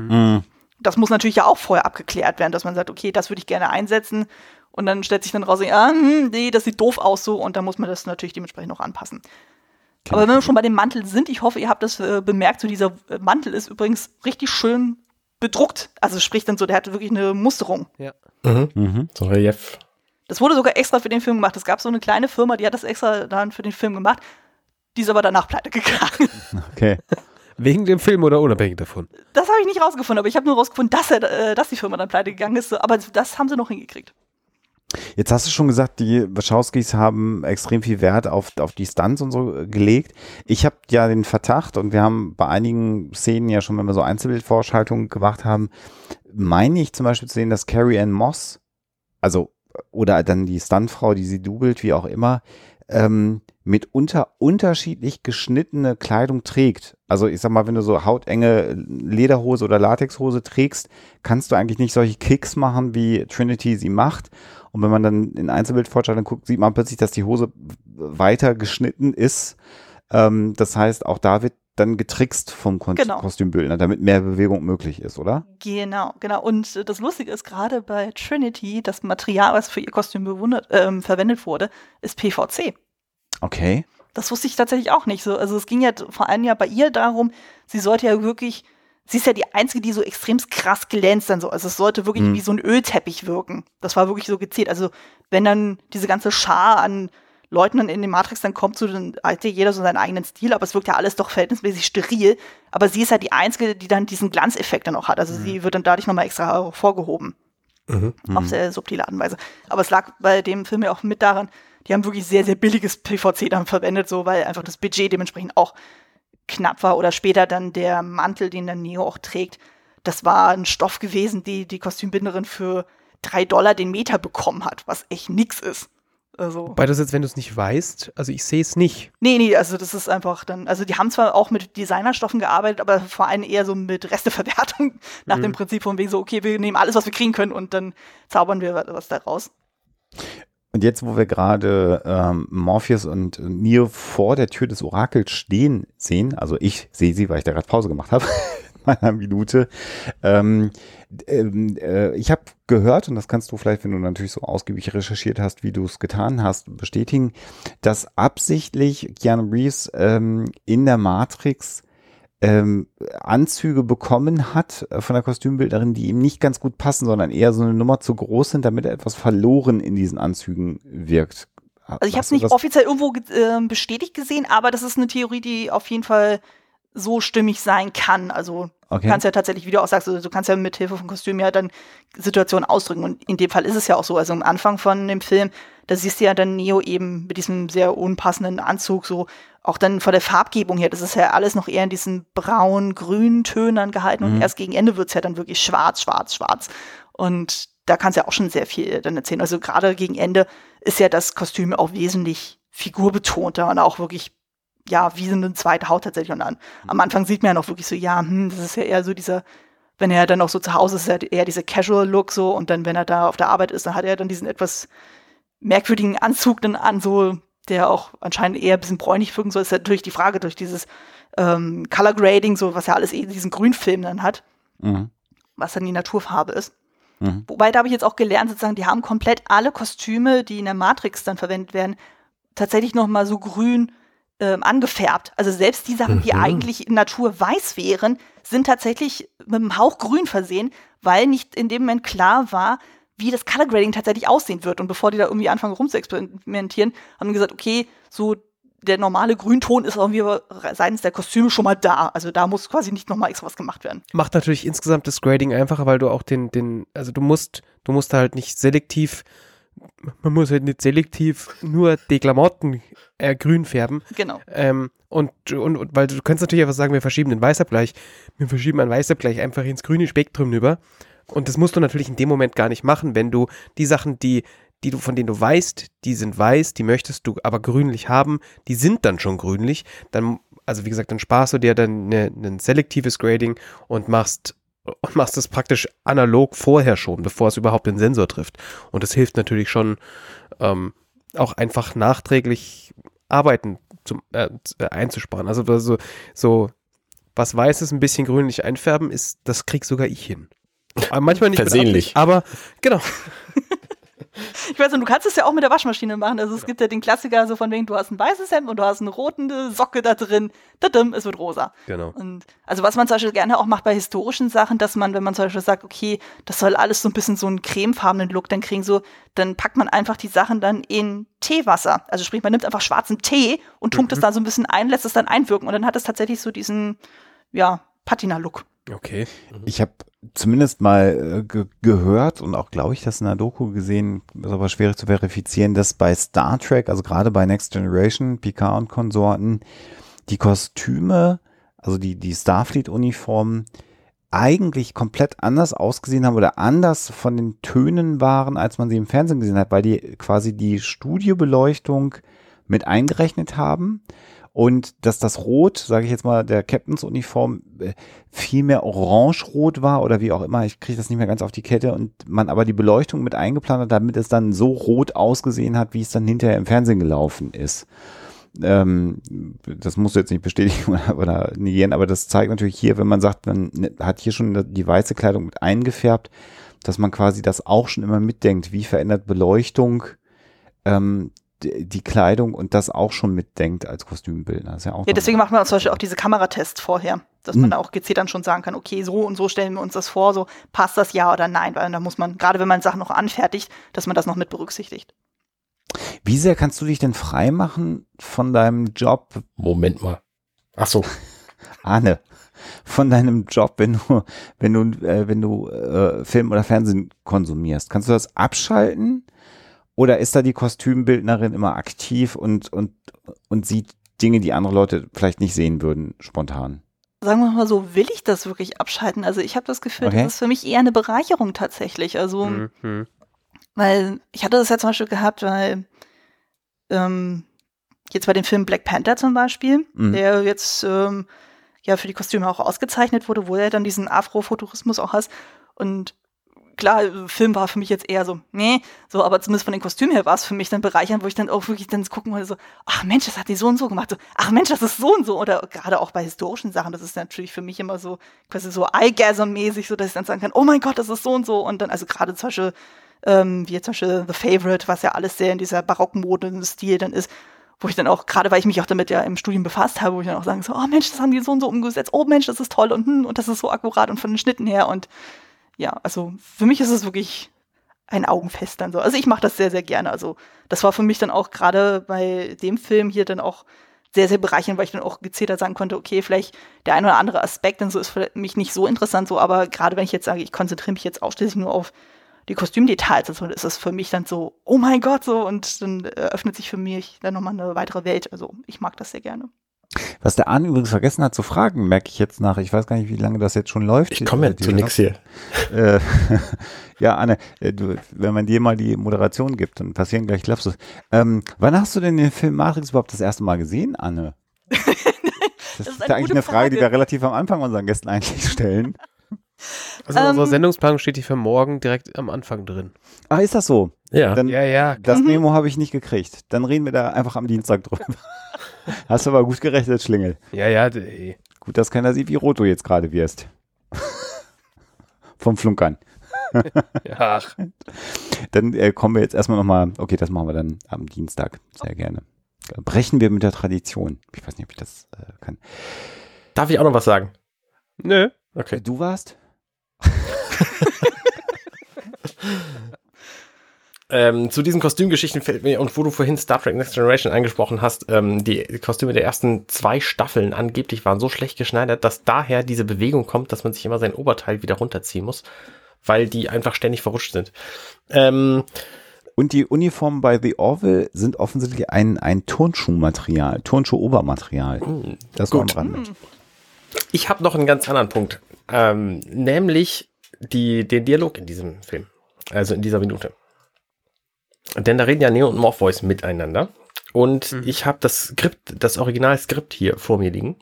Das muss natürlich ja auch vorher abgeklärt werden, dass man sagt, okay, das würde ich gerne einsetzen. Und dann stellt sich dann raus, ah, hm, nee, das sieht doof aus so. Und dann muss man das natürlich dementsprechend noch anpassen. Aber wenn wir schon bei dem Mantel sind, ich hoffe, ihr habt das äh, bemerkt, so dieser äh, Mantel ist übrigens richtig schön bedruckt. Also sprich dann so, der hat wirklich eine Musterung. Ja. Mhm. So ein Relief. Das wurde sogar extra für den Film gemacht. Es gab so eine kleine Firma, die hat das extra dann für den Film gemacht. Die ist aber danach pleite gegangen. Okay. Wegen dem Film oder unabhängig davon? Das habe ich nicht rausgefunden, aber ich habe nur rausgefunden, dass, er, äh, dass die Firma dann pleite gegangen ist. Aber das haben sie noch hingekriegt. Jetzt hast du schon gesagt, die Wachowskis haben extrem viel Wert auf, auf die Stunts und so äh, gelegt. Ich habe ja den Verdacht und wir haben bei einigen Szenen ja schon, wenn wir so Einzelbildvorschaltungen gemacht haben, meine ich zum Beispiel zu sehen, dass Carrie Ann Moss, also oder dann die Stuntfrau, die sie dubelt, wie auch immer, ähm, mitunter unterschiedlich geschnittene Kleidung trägt. Also ich sag mal, wenn du so hautenge Lederhose oder Latexhose trägst, kannst du eigentlich nicht solche Kicks machen, wie Trinity sie macht. Und wenn man dann in Einzelbildvorstellungen guckt, sieht man plötzlich, dass die Hose weiter geschnitten ist. Ähm, das heißt, auch da wird dann getrickst vom Kon Genau. Kostümbildner, damit mehr Bewegung möglich ist, oder? Genau, genau. Und äh, das Lustige ist gerade bei Trinity, das Material, was für ihr Kostüm bewundert, ähm, verwendet wurde, ist PVC. Okay. Das wusste ich tatsächlich auch nicht so. Also es ging ja vor allem ja bei ihr darum, sie sollte ja wirklich, sie ist ja die Einzige, die so extrem krass glänzt dann so. Also es sollte wirklich Mhm. wie so ein Ölteppich wirken. Das war wirklich so gezielt. Also wenn dann diese ganze Schar an Leuten in den Matrix dann kommt, so, dann hat ja jeder so seinen eigenen Stil, aber es wirkt ja alles doch verhältnismäßig steril. Aber sie ist ja die Einzige, die dann diesen Glanzeffekt dann auch hat. Also sie wird dann dadurch nochmal extra hervorgehoben Mhm. auf sehr subtile Art und Weise. Aber es lag bei dem Film ja auch mit daran, die haben wirklich sehr, sehr billiges PVC dann verwendet, so weil einfach das Budget dementsprechend auch knapp war. Oder später dann der Mantel, den der Neo auch trägt, das war ein Stoff gewesen, die die Kostümbinderin für drei Dollar den Meter bekommen hat, was echt nix ist. Also, Wobei das jetzt, wenn du es nicht weißt, also ich sehe es nicht. nee, nee, also das ist einfach dann, also die haben zwar auch mit Designerstoffen gearbeitet, aber vor allem eher so mit Resteverwertung nach dem Prinzip von wegen so, okay, wir nehmen alles, was wir kriegen können und dann zaubern wir was daraus. Und jetzt, wo wir gerade ähm, Morpheus und Neo vor der Tür des Orakels stehen sehen, also ich sehe sie, weil ich da gerade Pause gemacht habe, meiner Minute. Ähm, ähm, äh, ich habe gehört, und das kannst du vielleicht, wenn du natürlich so ausgiebig recherchiert hast, wie du es getan hast, bestätigen, dass absichtlich Keanu Reeves ähm, in der Matrix ähm, Anzüge bekommen hat äh, von der Kostümbildnerin, die ihm nicht ganz gut passen, sondern eher so eine Nummer zu groß sind, damit er etwas verloren in diesen Anzügen wirkt. Also ich habe es nicht offiziell irgendwo ge- ähm, bestätigt gesehen, aber das ist eine Theorie, die auf jeden Fall so stimmig sein kann. Also Okay. du kannst ja tatsächlich, wie du auch sagst, also du kannst ja mit Hilfe von Kostüm ja dann Situationen ausdrücken. Und in dem Fall ist es ja auch so. Also am Anfang von dem Film, da siehst du ja dann Neo eben mit diesem sehr unpassenden Anzug so auch dann von der Farbgebung her, das ist ja alles noch eher in diesen braun-grünen Tönen gehalten und erst gegen Ende wird's ja dann wirklich schwarz, schwarz, schwarz. Und da kannst du ja auch schon sehr viel dann erzählen. Also gerade gegen Ende ist ja das Kostüm auch wesentlich figurbetonter und auch wirklich, ja, wie so eine zweite Haut tatsächlich. Und an, am Anfang sieht man ja noch wirklich so, ja, hm, das ist ja eher so dieser, wenn er dann auch so zu Hause ist, ist er eher dieser Casual-Look so und dann, wenn er da auf der Arbeit ist, dann hat er dann diesen etwas merkwürdigen Anzug dann an, so, der auch anscheinend eher ein bisschen bräunlich wirken soll, ist natürlich die Frage durch dieses ähm, Color Grading, so was ja alles eh diesen Grünfilm dann hat, Mhm. was dann die Naturfarbe ist. Mhm. Wobei, da habe ich jetzt auch gelernt, sozusagen, die haben komplett alle Kostüme, die in der Matrix dann verwendet werden, tatsächlich noch mal so grün ähm, angefärbt. Also selbst die Sachen, die Mhm. eigentlich in Natur weiß wären, sind tatsächlich mit einem Hauch grün versehen, weil nicht in dem Moment klar war, wie das Color Grading tatsächlich aussehen wird. Und bevor die da irgendwie anfangen rumzuexperimentieren, haben die gesagt, okay, so der normale Grünton ist irgendwie seitens der Kostüme schon mal da. Also da muss quasi nicht noch mal extra was gemacht werden. Macht natürlich insgesamt das Grading einfacher, weil du auch den, den, also du musst, du musst halt nicht selektiv, man muss halt nicht selektiv nur die Klamotten äh, grün färben. Genau. Ähm, und, und, und weil du kannst natürlich einfach sagen, wir verschieben den Weißabgleich, wir verschieben einen Weißabgleich einfach ins grüne Spektrum rüber. Und das musst du natürlich in dem Moment gar nicht machen, wenn du die Sachen, die, die du, von denen du weißt, die sind weiß, die möchtest du aber grünlich haben, die sind dann schon grünlich, dann, also wie gesagt, dann sparst du dir dann ne, ein selektives Grading und machst und machst es praktisch analog vorher schon, bevor es überhaupt den Sensor trifft. Und das hilft natürlich schon, ähm, auch einfach nachträglich Arbeiten zum, äh, äh, einzusparen. Also so, so was Weißes ein bisschen grünlich einfärben, ist, das krieg sogar ich hin. Aber manchmal nicht. Absicht, aber genau. Ich weiß nicht, du kannst es ja auch mit der Waschmaschine machen. Also es gibt ja den Klassiker so von wegen, du hast ein weißes Hemd und du hast eine rote Socke da drin. Tadam, es wird rosa. Genau. Und also was man zum Beispiel gerne auch macht bei historischen Sachen, dass man, wenn man zum Beispiel sagt, okay, das soll alles so ein bisschen so einen cremefarbenen Look dann kriegen, so, dann packt man einfach die Sachen dann in Teewasser. Also sprich, man nimmt einfach schwarzen Tee und tunkt es da so ein bisschen ein, lässt es dann einwirken und dann hat es tatsächlich so diesen, ja, Patina-Look. Okay. Ich habe zumindest mal äh, ge gehört und auch, glaube ich, das in der Doku gesehen, ist aber schwierig zu verifizieren, dass bei Star Trek, also gerade bei Next Generation, Picard und Konsorten, die Kostüme, also die, die Starfleet-Uniformen, eigentlich komplett anders ausgesehen haben oder anders von den Tönen waren, als man sie im Fernsehen gesehen hat, weil die quasi die Studiobeleuchtung mit eingerechnet haben und dass das Rot, sage ich jetzt mal, der Captains Uniform äh, viel mehr orange-rot war oder wie auch immer, ich kriege das nicht mehr ganz auf die Kette und man aber die Beleuchtung mit eingeplant hat, damit es dann so rot ausgesehen hat, wie es dann hinterher im Fernsehen gelaufen ist. Ähm, das musst du jetzt nicht bestätigen oder, negieren, aber das zeigt natürlich hier, wenn man sagt, man hat hier schon die weiße Kleidung mit eingefärbt, dass man quasi das auch schon immer mitdenkt, wie verändert Beleuchtung ähm, die Kleidung und das auch schon mitdenkt als Kostümbildner. ja, auch ja deswegen macht man zum Beispiel auch diese Kameratests vorher, dass man hm. da auch gezielt dann schon sagen kann, okay, so und so stellen wir uns das vor, so passt das ja oder nein, weil da muss man, gerade wenn man Sachen noch anfertigt, dass man das noch mit berücksichtigt. Wie sehr kannst du dich denn freimachen von deinem Job? Moment mal. Ach so. Arne, von deinem Job, wenn du, wenn du, äh, wenn du äh, Film oder Fernsehen konsumierst, kannst du das abschalten? Oder ist da die Kostümbildnerin immer aktiv und, und, und sieht Dinge, die andere Leute vielleicht nicht sehen würden, spontan? Sagen wir mal so, will ich das wirklich abschalten? Also ich habe das Gefühl, okay. das ist für mich eher eine Bereicherung tatsächlich. Also, mhm. weil ich hatte das ja zum Beispiel gehabt, weil ähm, jetzt bei dem Film Black Panther zum Beispiel, mhm. der jetzt ähm, ja für die Kostüme auch ausgezeichnet wurde, wo er dann diesen Afrofuturismus auch hat. Und klar, Film war für mich jetzt eher so, nee, so, aber zumindest von den Kostümen her war es für mich dann bereichernd, wo ich dann auch wirklich dann gucken wollte, so, ach Mensch, das hat die so und so gemacht, so, ach Mensch, das ist so und so, oder gerade auch bei historischen Sachen, das ist natürlich für mich immer so, quasi so Eye-Gasm-mäßig, so, dass ich dann sagen kann, oh mein Gott, das ist so und so, und dann, also gerade zum Beispiel, ähm, wie zum Beispiel The Favorite, was ja alles sehr in dieser barocken Mode-Stil dann ist, wo ich dann auch, gerade weil ich mich auch damit ja im Studium befasst habe, wo ich dann auch sagen so, oh Mensch, das haben die so und so umgesetzt, oh Mensch, das ist toll und, hm, und das ist so akkurat und von den Schnitten her und ja, also für mich ist es wirklich ein Augenfest dann so. Also ich mache das sehr, sehr gerne. Also das war für mich dann auch gerade bei dem Film hier dann auch sehr, sehr bereichernd, weil ich dann auch gezielter sagen konnte, okay, vielleicht der ein oder andere Aspekt dann so ist für mich nicht so interessant so, aber gerade wenn ich jetzt sage, ich konzentriere mich jetzt ausschließlich nur auf die Kostümdetails, also ist das für mich dann so, oh mein Gott, so und dann eröffnet sich für mich dann nochmal eine weitere Welt. Also ich mag das sehr gerne. Was der Arne übrigens vergessen hat zu fragen, merke ich jetzt nach. Ich weiß gar nicht, wie lange das jetzt schon läuft. Ich komme ja zu nichts hier. Äh, ja, Anne, äh, du, wenn man dir mal die Moderation gibt, dann passieren gleich Klapsus. Ähm, wann hast du denn den Film Matrix überhaupt das erste Mal gesehen, Anne? das, das, ist, eine eigentlich eine Frage, Frage, die wir relativ am Anfang unseren Gästen eigentlich stellen. Also in um, unserer ähm. Sendungsplanung steht die für morgen direkt am Anfang drin. Ah, ist das so? Ja. Dann, ja, ja. Das mhm. Memo habe ich nicht gekriegt. Dann reden wir da einfach am Dienstag drüber. Hast du aber gut gerechnet, Schlingel. Ja, ja. Ey. Gut, dass keiner sieht, wie rot du jetzt gerade wirst. Vom Flunkern. ja. Dann äh, kommen wir jetzt erstmal nochmal, okay, das machen wir dann am Dienstag. Sehr gerne. Brechen wir mit der Tradition. Ich weiß nicht, ob ich das äh, kann. Darf ich auch noch was sagen? Nö. Okay. Du warst? ähm, zu diesen Kostümgeschichten fällt mir, und wo du vorhin Star Trek Next Generation angesprochen hast, ähm, die Kostüme der ersten zwei Staffeln angeblich waren so schlecht geschneidert, dass daher diese Bewegung kommt, dass man sich immer sein Oberteil wieder runterziehen muss, weil die einfach ständig verrutscht sind. Ähm, und die Uniformen bei The Orville sind offensichtlich ein, ein Turnschuhmaterial, Turnschuh-Obermaterial. Mm, das gut. am Rande. Ich habe noch einen ganz anderen Punkt, ähm, nämlich die, den Dialog in diesem Film, also in dieser Minute. Denn da reden ja Neo und Morpheus miteinander. Und mhm. ich habe das Skript, das Originalskript hier vor mir liegen.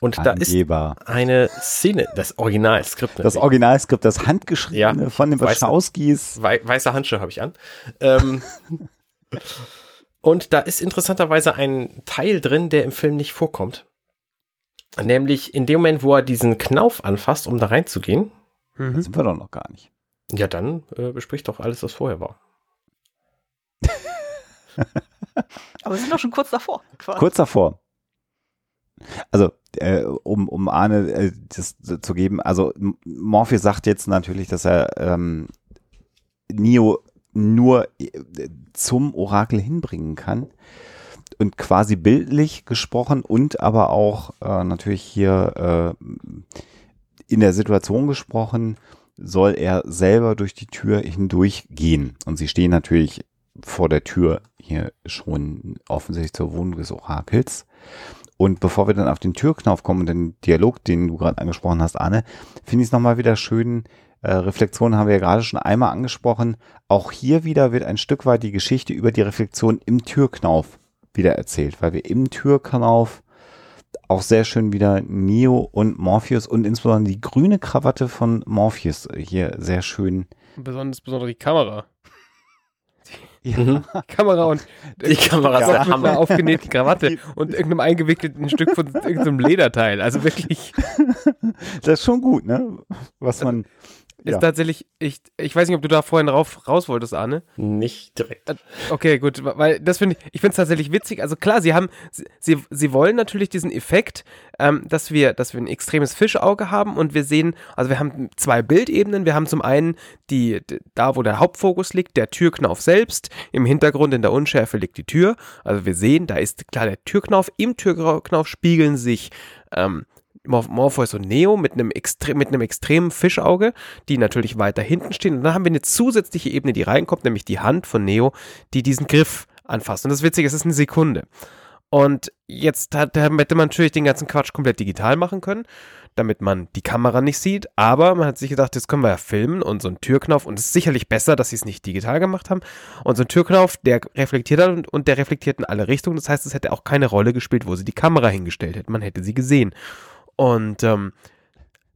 Und Angeber. da ist eine Szene, das Originalskript. Das Originalskript, das handgeschriebene ja, von den Wachowskis. Weiße, weiße Handschuhe habe ich an. Ähm, und da ist interessanterweise ein Teil drin, der im Film nicht vorkommt. Nämlich in dem Moment, wo er diesen Knauf anfasst, um da reinzugehen. Mhm. Das sind wir doch noch gar nicht. Ja, dann äh, bespricht doch alles, was vorher war. Aber wir sind doch schon kurz davor. Quasi. Kurz davor. Also, äh, um, um Arne äh, das zu geben, also Morpheus sagt jetzt natürlich, dass er ähm, Neo nur äh, zum Orakel hinbringen kann. Und quasi bildlich gesprochen und aber auch äh, natürlich hier äh, in der Situation gesprochen, soll er selber durch die Tür hindurch gehen. Und sie stehen natürlich vor der Tür hier schon offensichtlich zur Wohnung des Orakels. Und bevor wir dann auf den Türknauf kommen und den Dialog, den du gerade angesprochen hast, Anne, finde ich es nochmal wieder schön. Äh, Reflexion haben wir ja gerade schon einmal angesprochen. Auch hier wieder wird ein Stück weit die Geschichte über die Reflexion im Türknauf wieder erzählt, weil wir im Türknauf auch sehr schön wieder Neo und Morpheus und insbesondere die grüne Krawatte von Morpheus hier sehr schön. Besonders, besonders die Kamera. Ja. Mhm. Die Kamera und Die Kamera ist der Hammer. aufgenähten Krawatte und irgendeinem eingewickelten Stück von irgendeinem Lederteil. Also wirklich Das ist schon gut, ne? Was man. Ist Ja. tatsächlich, ich, ich weiß nicht, ob du da vorhin rauf, raus wolltest, Arne. Nicht direkt. Okay, gut, weil das finde ich, ich finde es tatsächlich witzig. Also klar, sie haben, sie- sie, wollen natürlich diesen Effekt, ähm, dass wir, dass wir ein extremes Fischauge haben und wir sehen, also wir haben zwei Bildebenen. Wir haben zum einen die, da wo der Hauptfokus liegt, der Türknauf selbst. Im Hintergrund in der Unschärfe liegt die Tür. Also wir sehen, da ist klar der Türknauf. Im Türknauf spiegeln sich ähm, Morph Morpheus und Neo mit einem, extre mit einem extremen Fischauge, die natürlich weiter hinten stehen. Und dann haben wir eine zusätzliche Ebene, die reinkommt, nämlich die Hand von Neo, die diesen Griff anfasst. Und das Witzige ist, es ist eine Sekunde. Und jetzt hat, hätte man natürlich den ganzen Quatsch komplett digital machen können, damit man die Kamera nicht sieht. Aber man hat sich gedacht, jetzt können wir ja filmen und so ein Türknauf. Und es ist sicherlich besser, dass sie es nicht digital gemacht haben. Und so ein Türknauf, der reflektiert hat und, und der reflektiert in alle Richtungen. Das heißt, es hätte auch keine Rolle gespielt, wo sie die Kamera hingestellt hätten. Man hätte sie gesehen. Und ähm,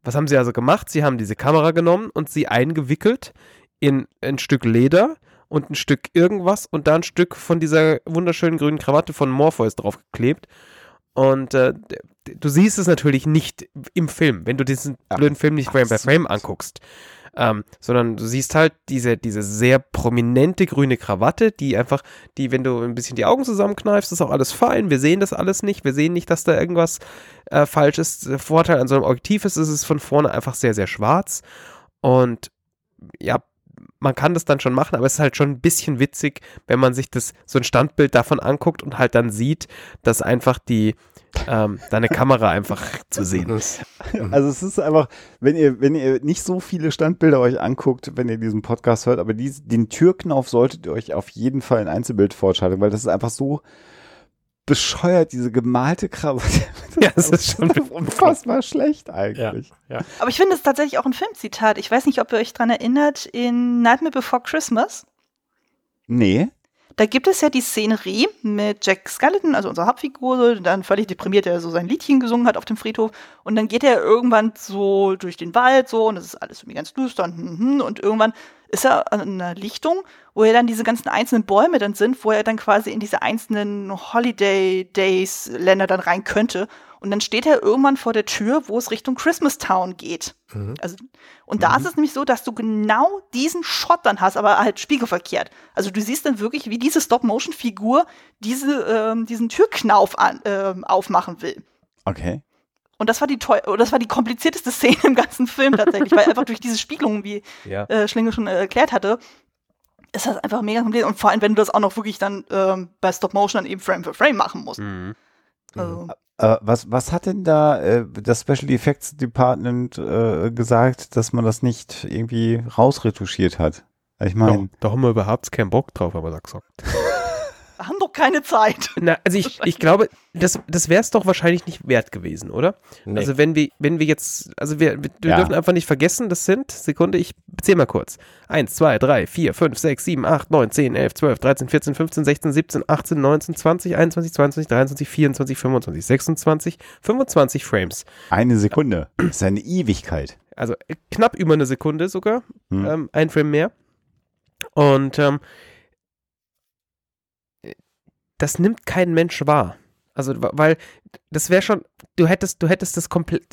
was haben sie also gemacht? Sie haben diese Kamera genommen und sie eingewickelt in ein Stück Leder und ein Stück irgendwas und da ein Stück von dieser wunderschönen grünen Krawatte von Morpheus draufgeklebt. Und äh, du siehst es natürlich nicht im Film, wenn du diesen blöden Film nicht Frame by absolut. Frame anguckst. Ähm, sondern du siehst halt diese, diese sehr prominente grüne Krawatte, die einfach, die, wenn du ein bisschen die Augen zusammenkneifst, ist auch alles fein. Wir sehen das alles nicht. Wir sehen nicht, dass da irgendwas äh, falsch ist. Der Vorteil an so einem Objektiv ist, ist es von vorne einfach sehr, sehr schwarz. Und ja, man kann das dann schon machen, aber es ist halt schon ein bisschen witzig, wenn man sich das so ein Standbild davon anguckt und halt dann sieht, dass einfach die ähm, deine Kamera einfach zu sehen ist. Also es ist einfach, wenn ihr, wenn ihr nicht so viele Standbilder euch anguckt, wenn ihr diesen Podcast hört, aber dies, den Türknauf solltet ihr euch auf jeden Fall ein Einzelbild vorschalten, weil das ist einfach so bescheuert, diese gemalte Krawatte. Ja, das ist schon unfassbar schlecht eigentlich. Aber ich finde es tatsächlich auch ein Filmzitat. Ich weiß nicht, ob ihr euch dran erinnert, in Nightmare Before Christmas. Nee. Da gibt es ja die Szenerie mit Jack Skeleton, also unserer Hauptfigur, dann völlig deprimiert, der so sein Liedchen gesungen hat auf dem Friedhof. Und dann geht er irgendwann so durch den Wald so und es ist alles irgendwie ganz düster und, hm, hm, und irgendwann ist er an einer Lichtung, wo ja dann diese ganzen einzelnen Bäume dann sind, wo er dann quasi in diese einzelnen Holiday Days Länder dann rein könnte. Und dann steht er irgendwann vor der Tür, wo es Richtung Christmas Town geht. Mhm. Also, und da ist es nämlich so, dass du genau diesen Shot dann hast, aber halt spiegelverkehrt. Also du siehst dann wirklich, wie diese Stop-Motion-Figur diese, ähm, diesen Türknauf an, ähm, aufmachen will. Okay. Und das war die teu oder das war die komplizierteste Szene im ganzen Film tatsächlich, weil einfach durch diese Spiegelungen, wie Ja. äh, Schlinge schon äh, erklärt hatte, ist das einfach mega kompliziert. Und vor allem, wenn du das auch noch wirklich dann ähm, bei Stop Motion dann eben Frame für Frame machen musst. Mhm. Also, Äh, was, was hat denn da äh, das Special Effects Department äh, gesagt, dass man das nicht irgendwie rausretuschiert hat? Ich Da, meine, da haben wir überhaupt keinen Bock drauf, haben wir da gesagt. haben doch keine Zeit. Na, also ich, ich glaube, das, das wäre es doch wahrscheinlich nicht wert gewesen, oder? Nee. Also wenn wir, wenn wir jetzt, also wir, wir Ja. dürfen einfach nicht vergessen, das sind, Sekunde, ich zähl mal kurz. 1, 2, 3, 4, 5, 6, 7, 8, 9, 10, 11, 12, 13, 14, 15, 16, 17, 18, 19, 20, 21, 22, 23, 24, 25, 26, 25 Frames. eine Sekunde. Das ist eine Ewigkeit. Also äh, knapp über eine Sekunde sogar, Hm. ähm, ein Frame mehr. Und ähm, das nimmt kein Mensch wahr. Also, weil das wäre schon, du hättest, du hättest das komplett,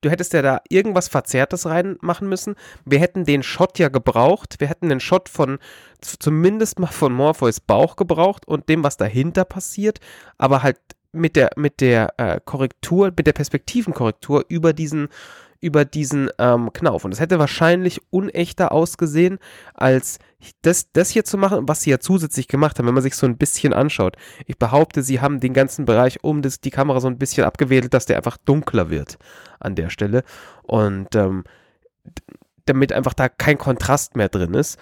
du hättest ja da irgendwas Verzerrtes reinmachen müssen. Wir hätten den Shot ja gebraucht. Wir hätten den Shot von, zumindest mal von Morpheus Bauch gebraucht und dem, was dahinter passiert, aber halt mit der, mit der äh, Korrektur, mit der Perspektivenkorrektur über diesen, über diesen ähm, Knauf. Und es hätte wahrscheinlich unechter ausgesehen, als das, das hier zu machen, was sie ja zusätzlich gemacht haben, wenn man sich so ein bisschen anschaut. Ich behaupte, sie haben den ganzen Bereich um das, die Kamera so ein bisschen abgewedelt, dass der einfach dunkler wird an der Stelle. Und ähm, damit einfach da kein Kontrast mehr drin ist.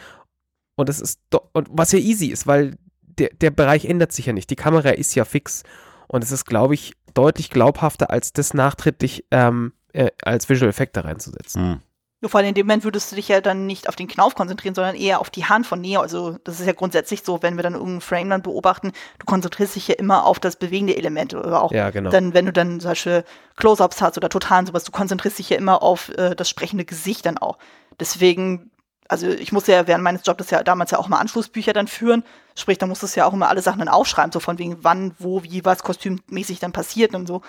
Und das ist und was ja easy ist, weil der, der Bereich ändert sich ja nicht. Die Kamera ist ja fix. Und es ist, glaube ich, deutlich glaubhafter, als das nachträglich ähm, äh, als Visual Effekt da reinzusetzen. Mhm. Nur vor allem in dem Moment würdest du dich ja dann nicht auf den Knauf konzentrieren, sondern eher auf die Hand von Neo. Also das ist ja grundsätzlich so, wenn wir dann irgendeinen Frame dann beobachten, du konzentrierst dich ja immer auf das bewegende Element oder auch ja, genau. dann, wenn du dann solche Close-ups hast oder Totalen sowas, du konzentrierst dich ja immer auf äh, das sprechende Gesicht dann auch. Deswegen also ich musste ja während meines Jobs ja damals ja auch mal Anschlussbücher dann führen. Sprich, da musstest du ja auch immer alle Sachen dann aufschreiben, so von wegen wann, wo, wie, was kostümmäßig dann passiert und so.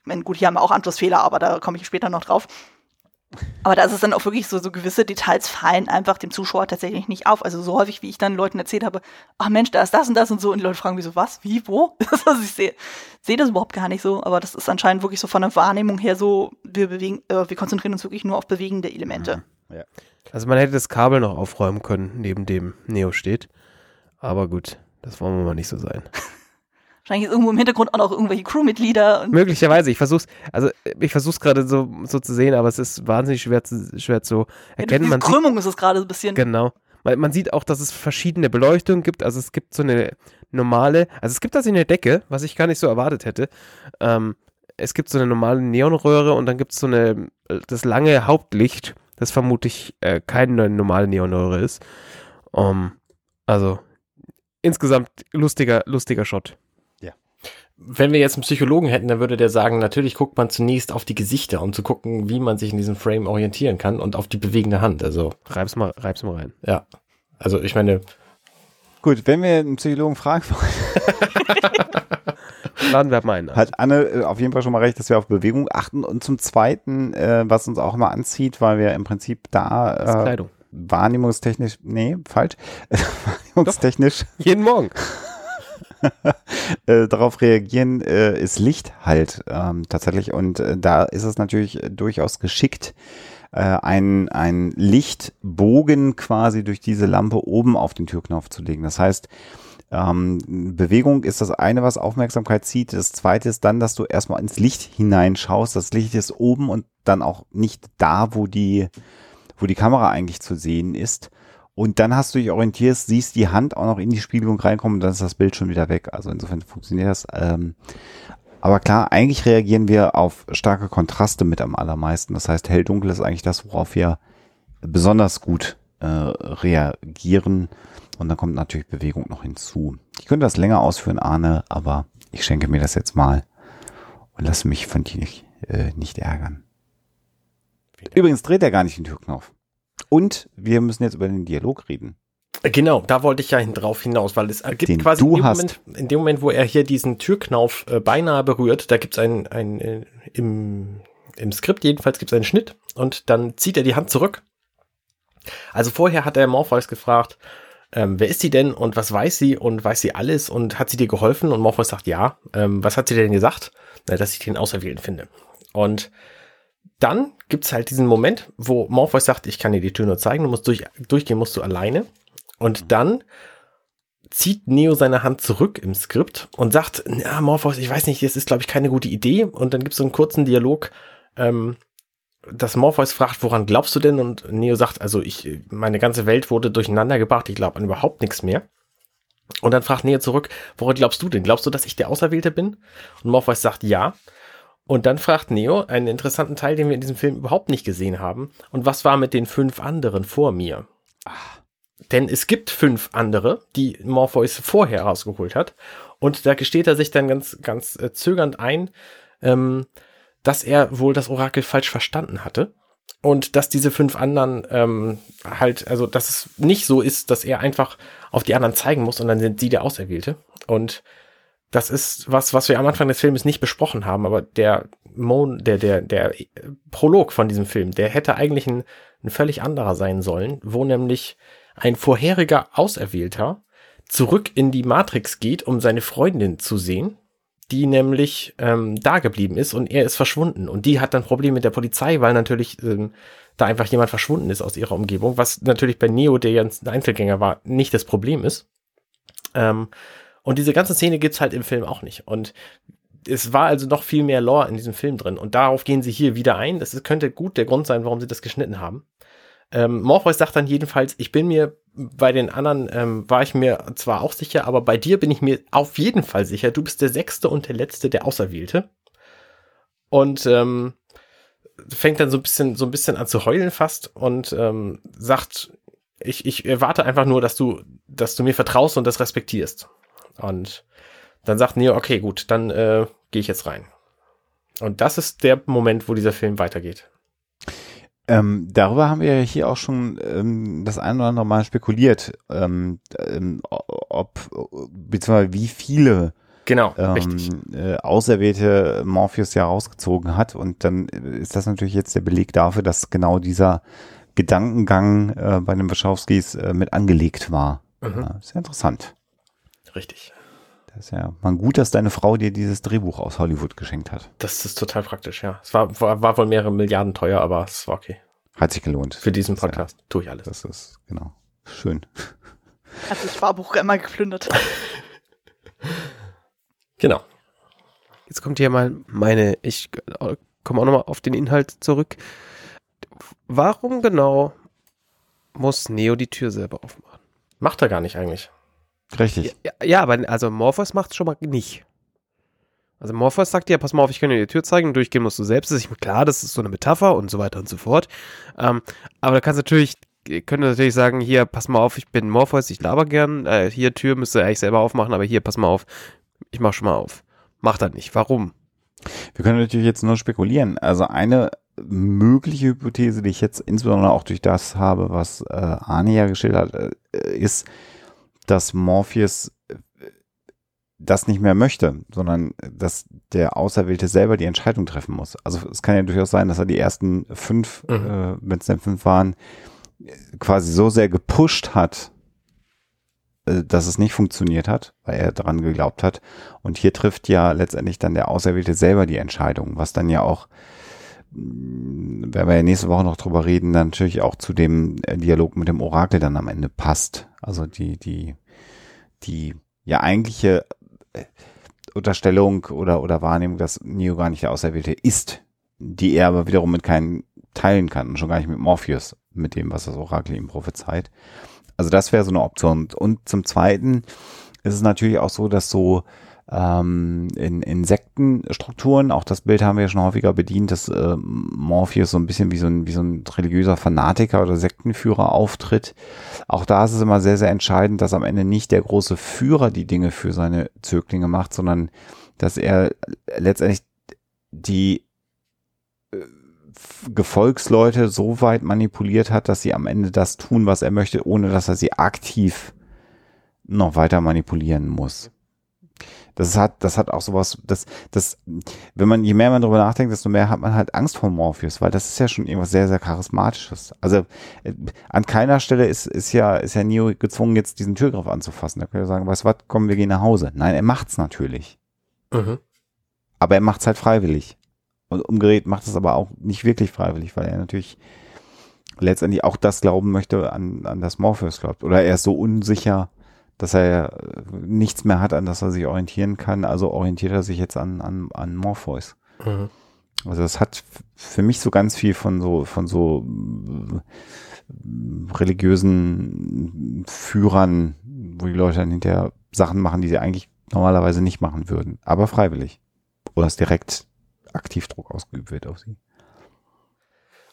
Ich meine, gut, hier haben wir auch Anschlussfehler, aber da komme ich später noch drauf. Aber da ist es dann auch wirklich so, so gewisse Details fallen einfach dem Zuschauer tatsächlich nicht auf. Also so häufig, wie ich dann Leuten erzählt habe, ach Mensch, da ist das und das und so. Und die Leute fragen mich so, was, wie, wo? also ich sehe seh das überhaupt gar nicht so. Aber das ist anscheinend wirklich so von der Wahrnehmung her so, wir bewegen, äh, wir konzentrieren uns wirklich nur auf bewegende Elemente. Mhm. Ja. Also man hätte das Kabel noch aufräumen können, neben dem Neo steht. Aber gut, das wollen wir mal nicht so sein. Wahrscheinlich ist irgendwo im Hintergrund auch noch irgendwelche Crewmitglieder. Möglicherweise. Ich versuch's, also ich versuch's gerade so, so zu sehen, aber es ist wahnsinnig schwer zu, schwer zu erkennen. Ja, man Krümmung sieht, ist es gerade ein bisschen. Genau. Man, man, sieht auch, dass es verschiedene Beleuchtungen gibt. Also es gibt so eine normale, also es gibt das in der Decke, was ich gar nicht so erwartet hätte. Ähm, es gibt so eine normale Neonröhre und dann gibt es so eine, das lange Hauptlicht das vermutlich äh, keine normale Neonröhre ist. Um, also insgesamt lustiger, lustiger Shot. Wenn wir jetzt einen Psychologen hätten, dann würde der sagen, natürlich guckt man zunächst auf die Gesichter, um zu gucken, wie man sich in diesem Frame orientieren kann und auf die bewegende Hand. Also reib's mal, reib's mal rein. Ja. Also ich meine. Gut, wenn wir einen Psychologen fragen wollen. Laden wir mal ein. Hat Anne äh, auf jeden Fall schon mal recht, dass wir auf Bewegung achten. Und zum Zweiten, äh, was uns auch immer anzieht, weil wir im Prinzip da äh, Kleidung. wahrnehmungstechnisch, nee, falsch, wahrnehmungstechnisch. Doch, jeden Morgen. äh, darauf reagieren, äh, ist Licht halt ähm, tatsächlich. Und äh, da ist es natürlich durchaus geschickt, äh, ein, ein Lichtbogen quasi durch diese Lampe oben auf den Türknopf zu legen. Das heißt, ähm, Bewegung ist das eine, was Aufmerksamkeit zieht. Das zweite ist dann, dass du erstmal ins Licht hineinschaust. Das Licht ist oben und dann auch nicht da, wo die, wo die Kamera eigentlich zu sehen ist. Und dann hast du dich orientiert, siehst die Hand auch noch in die Spiegelung reinkommen und dann ist das Bild schon wieder weg. Also insofern funktioniert das. Ähm, aber klar, eigentlich reagieren wir auf starke Kontraste mit am allermeisten. Das heißt, hell-dunkel ist eigentlich das, worauf wir besonders gut äh, reagieren. Und dann kommt natürlich Bewegung noch hinzu. Ich könnte das länger ausführen, Arne, aber ich schenke mir das jetzt mal und lasse mich von dir nicht, äh, nicht ärgern. Übrigens dreht er gar nicht den Türknopf. Und wir müssen jetzt über den Dialog reden. Genau, da wollte ich ja drauf hinaus, weil es gibt den quasi in dem, Moment, in dem, Moment, wo er hier diesen Türknauf äh, beinahe berührt, da gibt es ein, ein äh, im, im Skript jedenfalls gibt es einen Schnitt und dann zieht er die Hand zurück. Also vorher hat er Morpheus gefragt, ähm, wer ist sie denn und was weiß sie und weiß sie alles und hat sie dir geholfen? Und Morpheus sagt ja. Ähm, was hat sie denn gesagt? Na, dass ich den Auserwählten finde. Und dann gibt's halt diesen Moment, wo Morpheus sagt, ich kann dir die Tür nur zeigen, du musst durch, durchgehen, musst du alleine. Und dann zieht Neo seine Hand zurück im Skript und sagt, na, Morpheus, ich weiß nicht, das ist, glaube ich, keine gute Idee. Und dann gibt's so einen kurzen Dialog, ähm, dass Morpheus fragt, woran glaubst du denn? Und Neo sagt, also ich, meine ganze Welt wurde durcheinander gebracht, ich glaube an überhaupt nichts mehr. Und dann fragt Neo zurück, woran glaubst du denn? Glaubst du, dass ich der Auserwählte bin? Und Morpheus sagt ja. Und dann fragt Neo einen interessanten Teil, den wir in diesem Film überhaupt nicht gesehen haben. Und was war mit den fünf anderen vor mir? Ach. Denn es gibt fünf andere, die Morpheus vorher rausgeholt hat. Und da gesteht er sich dann ganz, ganz äh, zögernd ein, ähm, dass er wohl das Orakel falsch verstanden hatte und dass diese fünf anderen ähm, halt, also dass es nicht so ist, dass er einfach auf die anderen zeigen muss und dann sind sie der Auserwählte. Und das ist was, was wir am Anfang des Films nicht besprochen haben, aber der Mon, der, der, der Prolog von diesem Film, der hätte eigentlich ein, ein völlig anderer sein sollen, wo nämlich ein vorheriger Auserwählter zurück in die Matrix geht, um seine Freundin zu sehen die nämlich ähm, da geblieben ist und er ist verschwunden. Und die hat dann Probleme mit der Polizei, weil natürlich ähm, da einfach jemand verschwunden ist aus ihrer Umgebung, was natürlich bei Neo, der ja ein Einzelgänger war, nicht das Problem ist. Ähm, und diese ganze Szene gibt's halt im Film auch nicht. Und es war also noch viel mehr Lore in diesem Film drin. Und darauf gehen sie hier wieder ein. Das könnte gut der Grund sein, warum sie das geschnitten haben. Ähm, Morpheus sagt dann jedenfalls, ich bin mir bei den anderen, ähm, war ich mir zwar auch sicher, aber bei dir bin ich mir auf jeden Fall sicher. Du bist der Sechste und der Letzte, der Auserwählte. Und ähm, fängt dann so ein bisschen, so ein bisschen an zu heulen fast und ähm, sagt, ich, ich erwarte einfach nur, dass du, dass du mir vertraust und das respektierst. Und dann sagt Neo, okay, gut, dann äh, gehe ich jetzt rein. Und das ist der Moment, wo dieser Film weitergeht. Ähm, darüber haben wir ja hier auch schon ähm, das ein oder andere Mal spekuliert, ähm, ähm ob, beziehungsweise wie viele genau, ähm, äh, Auserwählte Morpheus ja rausgezogen hat. Und dann ist das natürlich jetzt der Beleg dafür, dass genau dieser Gedankengang äh, bei den Wachowskis äh, mit angelegt war. Mhm. Ja, sehr interessant. Richtig. Das ist ja mal gut, dass deine Frau dir dieses Drehbuch aus Hollywood geschenkt hat. Das ist total praktisch, ja. Es war, war, war wohl mehrere Milliarden teuer, aber es war okay. Hat sich gelohnt. Für diesen Podcast ja, tue ich alles. Das ist, genau. Schön. Hat das Sparbuch einmal geplündert. genau. Jetzt kommt hier mal meine, ich komme auch nochmal auf den Inhalt zurück. Warum genau muss Neo die Tür selber aufmachen? Macht er gar nicht eigentlich. Richtig. Ja, ja aber also Morpheus macht es schon mal nicht. Also Morpheus sagt ja, pass mal auf, ich kann dir die Tür zeigen und durchgehen musst du selbst. Das ist klar, das ist so eine Metapher und so weiter und so fort. Ähm, aber da kannst du natürlich, können natürlich sagen, hier, pass mal auf, ich bin Morpheus, ich laber gern. Äh, hier, Tür müsst ihr eigentlich selber aufmachen, aber hier, pass mal auf, ich mach schon mal auf. Macht er nicht. Warum? Wir können natürlich jetzt nur spekulieren. Also eine mögliche Hypothese, die ich jetzt insbesondere auch durch das habe, was äh, Arne ja geschildert hat, äh, ist, dass Morpheus äh, das nicht mehr möchte, sondern dass der Auserwählte selber die Entscheidung treffen muss. Also es kann ja durchaus sein, dass er die ersten fünf, mhm. äh, wenn es denn fünf waren, quasi so sehr gepusht hat, äh, dass es nicht funktioniert hat, weil er daran geglaubt hat. Und hier trifft ja letztendlich dann der Auserwählte selber die Entscheidung, was dann ja auch, werden wir ja nächste Woche noch drüber reden, dann natürlich auch zu dem äh, Dialog mit dem Orakel dann am Ende passt. Also die, die, die ja eigentliche äh, Unterstellung oder, oder Wahrnehmung, dass Neo gar nicht der Auserwählte ist, die er aber wiederum mit keinen teilen kann und schon gar nicht mit Morpheus, mit dem, was das Orakel ihm prophezeit. Also das wäre so eine Option. Und zum Zweiten ist es natürlich auch so, dass so ähm, in Insektenstrukturen, auch das Bild haben wir ja schon häufiger bedient, dass äh, Morpheus so ein bisschen wie so ein, wie so ein religiöser Fanatiker oder Sektenführer auftritt. Auch da ist es immer sehr, sehr entscheidend, dass am Ende nicht der große Führer die Dinge für seine Zöglinge macht, sondern dass er letztendlich die äh, Gefolgsleute so weit manipuliert hat, dass sie am Ende das tun, was er möchte, ohne dass er sie aktiv noch weiter manipulieren muss. Das hat, das hat auch sowas, das, das, wenn man, je mehr man darüber nachdenkt, desto mehr hat man halt Angst vor Morpheus, weil das ist ja schon irgendwas sehr, sehr charismatisches. Also, äh, an keiner Stelle ist, ist ja, ist ja Neo gezwungen, jetzt diesen Türgriff anzufassen. Da kann er sagen, weißt du was, komm, wir gehen nach Hause. Nein, er macht's natürlich. Mhm. Aber er macht's halt freiwillig. Und umgerät macht es aber auch nicht wirklich freiwillig, weil er natürlich letztendlich auch das glauben möchte, an, an das Morpheus glaubt. Oder er ist so unsicher, dass er nichts mehr hat, an das er sich orientieren kann. Also orientiert er sich jetzt an, an, an Morpheus. Mhm. Also das hat für mich so ganz viel von so, von so äh, religiösen Führern, wo die Leute dann hinterher Sachen machen, die sie eigentlich normalerweise nicht machen würden, aber freiwillig. Oder es direkt aktiv Druck ausgeübt wird auf sie.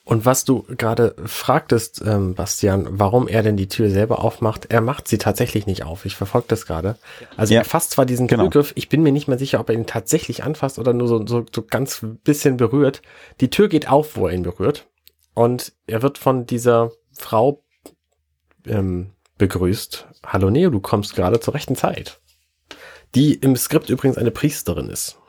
Und was du gerade fragtest, ähm, Bastian, warum er denn die Tür selber aufmacht, er macht sie tatsächlich nicht auf. Ich verfolge das gerade. Also ja. er fasst zwar diesen genau. Türgriff, ich bin mir nicht mehr sicher, ob er ihn tatsächlich anfasst oder nur so, so, so ganz bisschen berührt. Die Tür geht auf, wo er ihn berührt. Und er wird von dieser Frau ähm, begrüßt. Hallo Neo, du kommst gerade zur rechten Zeit. Die im Skript übrigens eine Priesterin ist.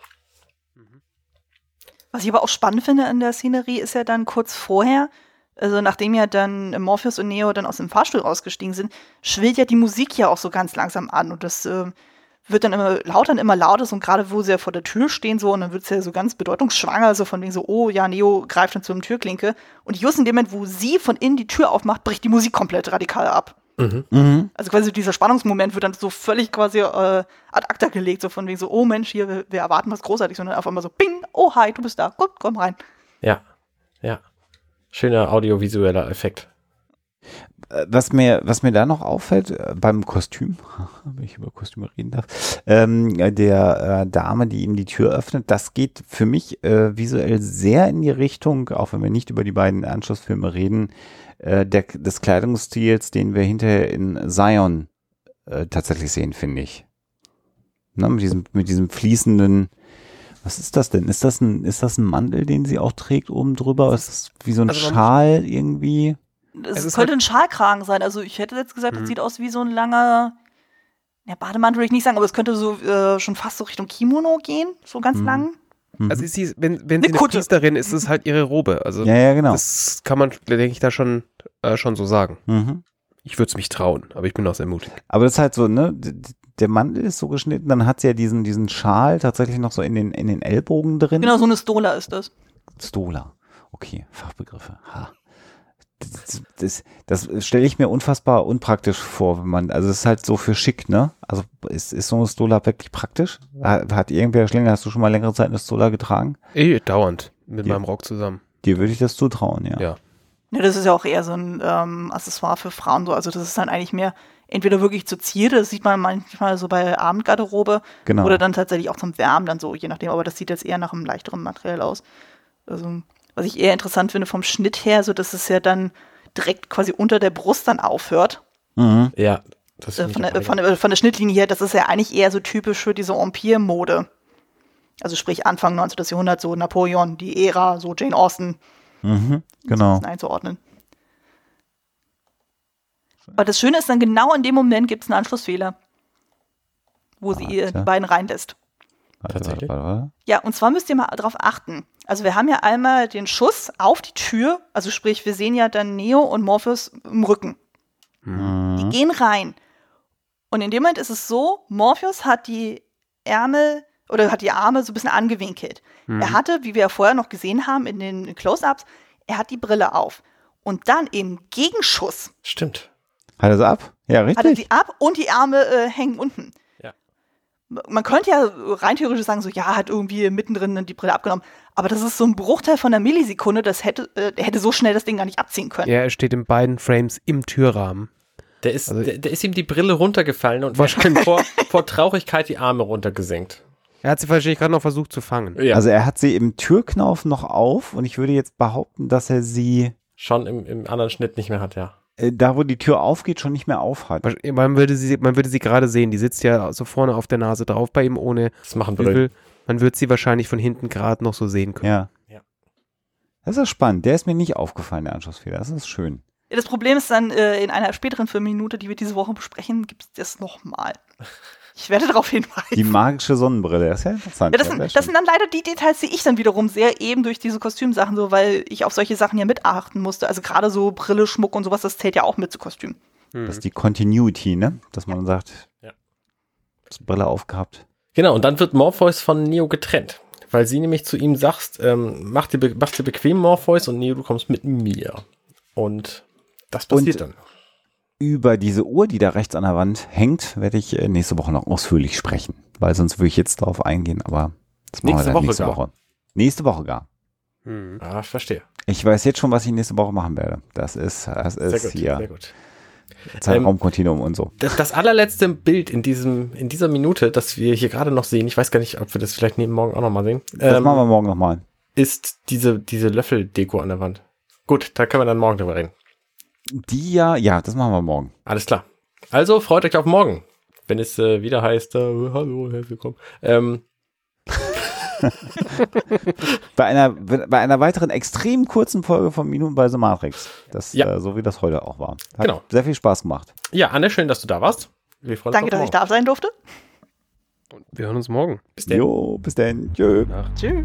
Was ich aber auch spannend finde in der Szenerie ist ja dann kurz vorher, also nachdem ja dann Morpheus und Neo dann aus dem Fahrstuhl rausgestiegen sind, schwillt ja die Musik ja auch so ganz langsam an und das äh, wird dann immer lauter und immer lauter, und gerade wo sie ja vor der Tür stehen, so, und dann wird es ja so ganz bedeutungsschwanger, so von wegen so, oh ja, Neo greift dann zur Türklinke. Und just in dem Moment, wo sie von innen die Tür aufmacht, bricht die Musik komplett radikal ab. Mhm. Also quasi dieser Spannungsmoment wird dann so völlig quasi äh, ad acta gelegt, so von wegen so, oh Mensch, hier, wir, wir erwarten was Großartiges, sondern auf einmal so, bing, oh hi, du bist da, gut, komm rein. Ja, ja. Schöner audiovisueller Effekt. Äh, Was mir, was mir da noch auffällt, äh, beim Kostüm, wenn ich über Kostüme reden darf, ähm, der äh, Dame, die ihm die Tür öffnet, das geht für mich äh, visuell sehr in die Richtung, auch wenn wir nicht über die beiden Anschlussfilme reden, äh, der, des Kleidungsstils, den wir hinterher in Zion äh, tatsächlich sehen, finde ich. Ne, mit diesem, mit diesem fließenden, was ist das denn? Ist das ein, ist das ein Mantel, den sie auch trägt oben drüber? Ist das wie so ein Also Schal irgendwie? Es, Es könnte halt- ein Schalkragen sein. Also ich hätte jetzt gesagt, Mhm. es sieht aus wie so ein langer, ja, Bademantel würde ich nicht sagen, aber es könnte so äh, schon fast so Richtung Kimono gehen, so ganz Mhm. lang. Mhm. Also ist sie, wenn, wenn Eine sie eine Kutte. Priesterin ist, ist es halt ihre Robe. Also ja, ja, genau. das kann man, denke ich, da schon, äh, schon so sagen. Mhm. Ich würde es mich trauen, aber ich bin auch sehr mutig. Aber das ist halt so, ne? Der Mantel ist so geschnitten, dann hat sie ja diesen, diesen Schal tatsächlich noch so in den, in den Ellbogen drin. Genau, so eine Stola ist das. Stola. Okay, Fachbegriffe. Ha. Das, das, das stelle ich mir unfassbar unpraktisch vor, wenn man, also es ist halt so für schick, ne? Also ist, ist so eine Stola wirklich praktisch? Hat, hat irgendwer Schlinger, hast du schon mal längere Zeit eine Stola getragen? Eh, dauernd. Mit Ja. meinem Rock zusammen. Dir würde ich das zutrauen, ja. Ja. Ja, das ist ja auch eher so ein ähm, Accessoire für Frauen so. Also das ist dann eigentlich mehr entweder wirklich zur Zierde, das sieht man manchmal so bei Abendgarderobe, Genau. oder dann tatsächlich auch zum Wärmen dann so, je nachdem. Aber das sieht jetzt eher nach einem leichteren Material aus. Also, was ich eher interessant finde vom Schnitt her, so dass es ja dann direkt quasi unter der Brust dann aufhört. Mhm. Ja, das Äh, von, der, von, der, von der Schnittlinie her, das ist ja eigentlich eher so typisch für diese Empire-Mode. Also sprich Anfang 19. Jahrhundert, so Napoleon, die Ära, so Jane Austen. Mhm. Genau. einzuordnen. Aber das Schöne ist dann, genau in dem Moment gibt es einen Anschlussfehler, wo sie ihr Warte. die beiden reinlässt. Warte, Tatsächlich? warte, warte. Ja, und zwar müsst ihr mal darauf achten. Also wir haben ja einmal den Schuss auf die Tür, also sprich, wir sehen ja dann Neo und Morpheus im Rücken. Die Mhm. gehen rein. Und in dem Moment ist es so, Morpheus hat die Ärmel oder hat die Arme so ein bisschen angewinkelt. Mhm. Er hatte, wie wir ja vorher noch gesehen haben in den Close-Ups, er hat die Brille auf. Und dann im Gegenschuss Stimmt. Hat er sie ab? Ja, hat er richtig. sie ab und die Arme äh, hängen unten. Ja. Man könnte ja rein theoretisch sagen, so ja, hat irgendwie mittendrin die Brille abgenommen. Aber das ist so ein Bruchteil von einer Millisekunde, das hätte, äh, er hätte so schnell das Ding gar nicht abziehen können. Ja, er steht in beiden Frames im Türrahmen. Der ist, Also- der, der ist ihm die Brille runtergefallen und Wahrscheinlich. vor, vor Traurigkeit die Arme runtergesenkt. Er hat sie wahrscheinlich gerade noch versucht zu fangen. Ja, Also er hat sie im Türknauf noch auf und ich würde jetzt behaupten, dass er sie schon im, im anderen Schnitt nicht mehr hat, ja. Äh, da, wo die Tür aufgeht, schon nicht mehr aufhat. Man würde sie, man würde sie gerade sehen. Die sitzt ja so vorne auf der Nase drauf bei ihm ohne Das machen. Bügel. Man wird sie wahrscheinlich von hinten gerade noch so sehen können. Ja. Ja. Das ist spannend. Der ist mir nicht aufgefallen, der Anschlussfehler. Das ist schön. Das Problem ist dann, äh, in einer späteren Filmminute, die wir diese Woche besprechen, gibt es das nochmal. Ich werde darauf hinweisen. Die magische Sonnenbrille, das ist ja interessant. Ja, das, Ja, sind, das sind dann leider die Details, die ich dann wiederum sehr eben durch diese Kostümsachen so, weil ich auf solche Sachen ja mitachten musste. Also gerade so Brille, Schmuck und sowas, das zählt ja auch mit zu Kostüm. das ist die Continuity, ne? Dass man sagt, Ja. hast du Brille aufgehabt. Genau, und dann wird Morpheus von Neo getrennt. Weil sie nämlich zu ihm sagt, ähm, mach, dir mach dir bequem, Morpheus, und Neo, du kommst mit mir. Und das passiert Und- dann. Über diese Uhr, die da rechts an der Wand hängt, werde ich äh, nächste Woche noch ausführlich sprechen. Weil sonst würde ich jetzt darauf eingehen, aber das machen Nächste wir dann Woche nächste gar. Woche. Nächste Woche gar. Hm. Ah, ich verstehe. Ich weiß jetzt schon, was ich nächste Woche machen werde. Das ist, das Sehr ist gut, hier sehr gut. Zeitraumkontinuum und so. Das, das allerletzte Bild in diesem, in dieser Minute, das wir hier gerade noch sehen, ich weiß gar nicht, ob wir das vielleicht neben morgen auch noch mal sehen, Das ähm, machen wir morgen nochmal. ist diese, diese Löffeldeko an der Wand. Gut, da können wir dann morgen drüber reden. Die ja, ja, das machen wir morgen. Alles klar. Also freut euch auf morgen, wenn es äh, wieder heißt, äh, hallo, herzlich willkommen. Ähm, Bei einer, bei einer weiteren extrem kurzen Folge von Minutenweise Matrix. Das, Ja. äh, so wie das heute auch war. Hat Genau. sehr viel Spaß gemacht. ja, Anne, schön, dass du da warst. Wir freuen uns Danke, dass ich da sein durfte. Wir hören uns morgen. Bis dann. Jo, bis dann. Tschö. Nacht. Tschüss.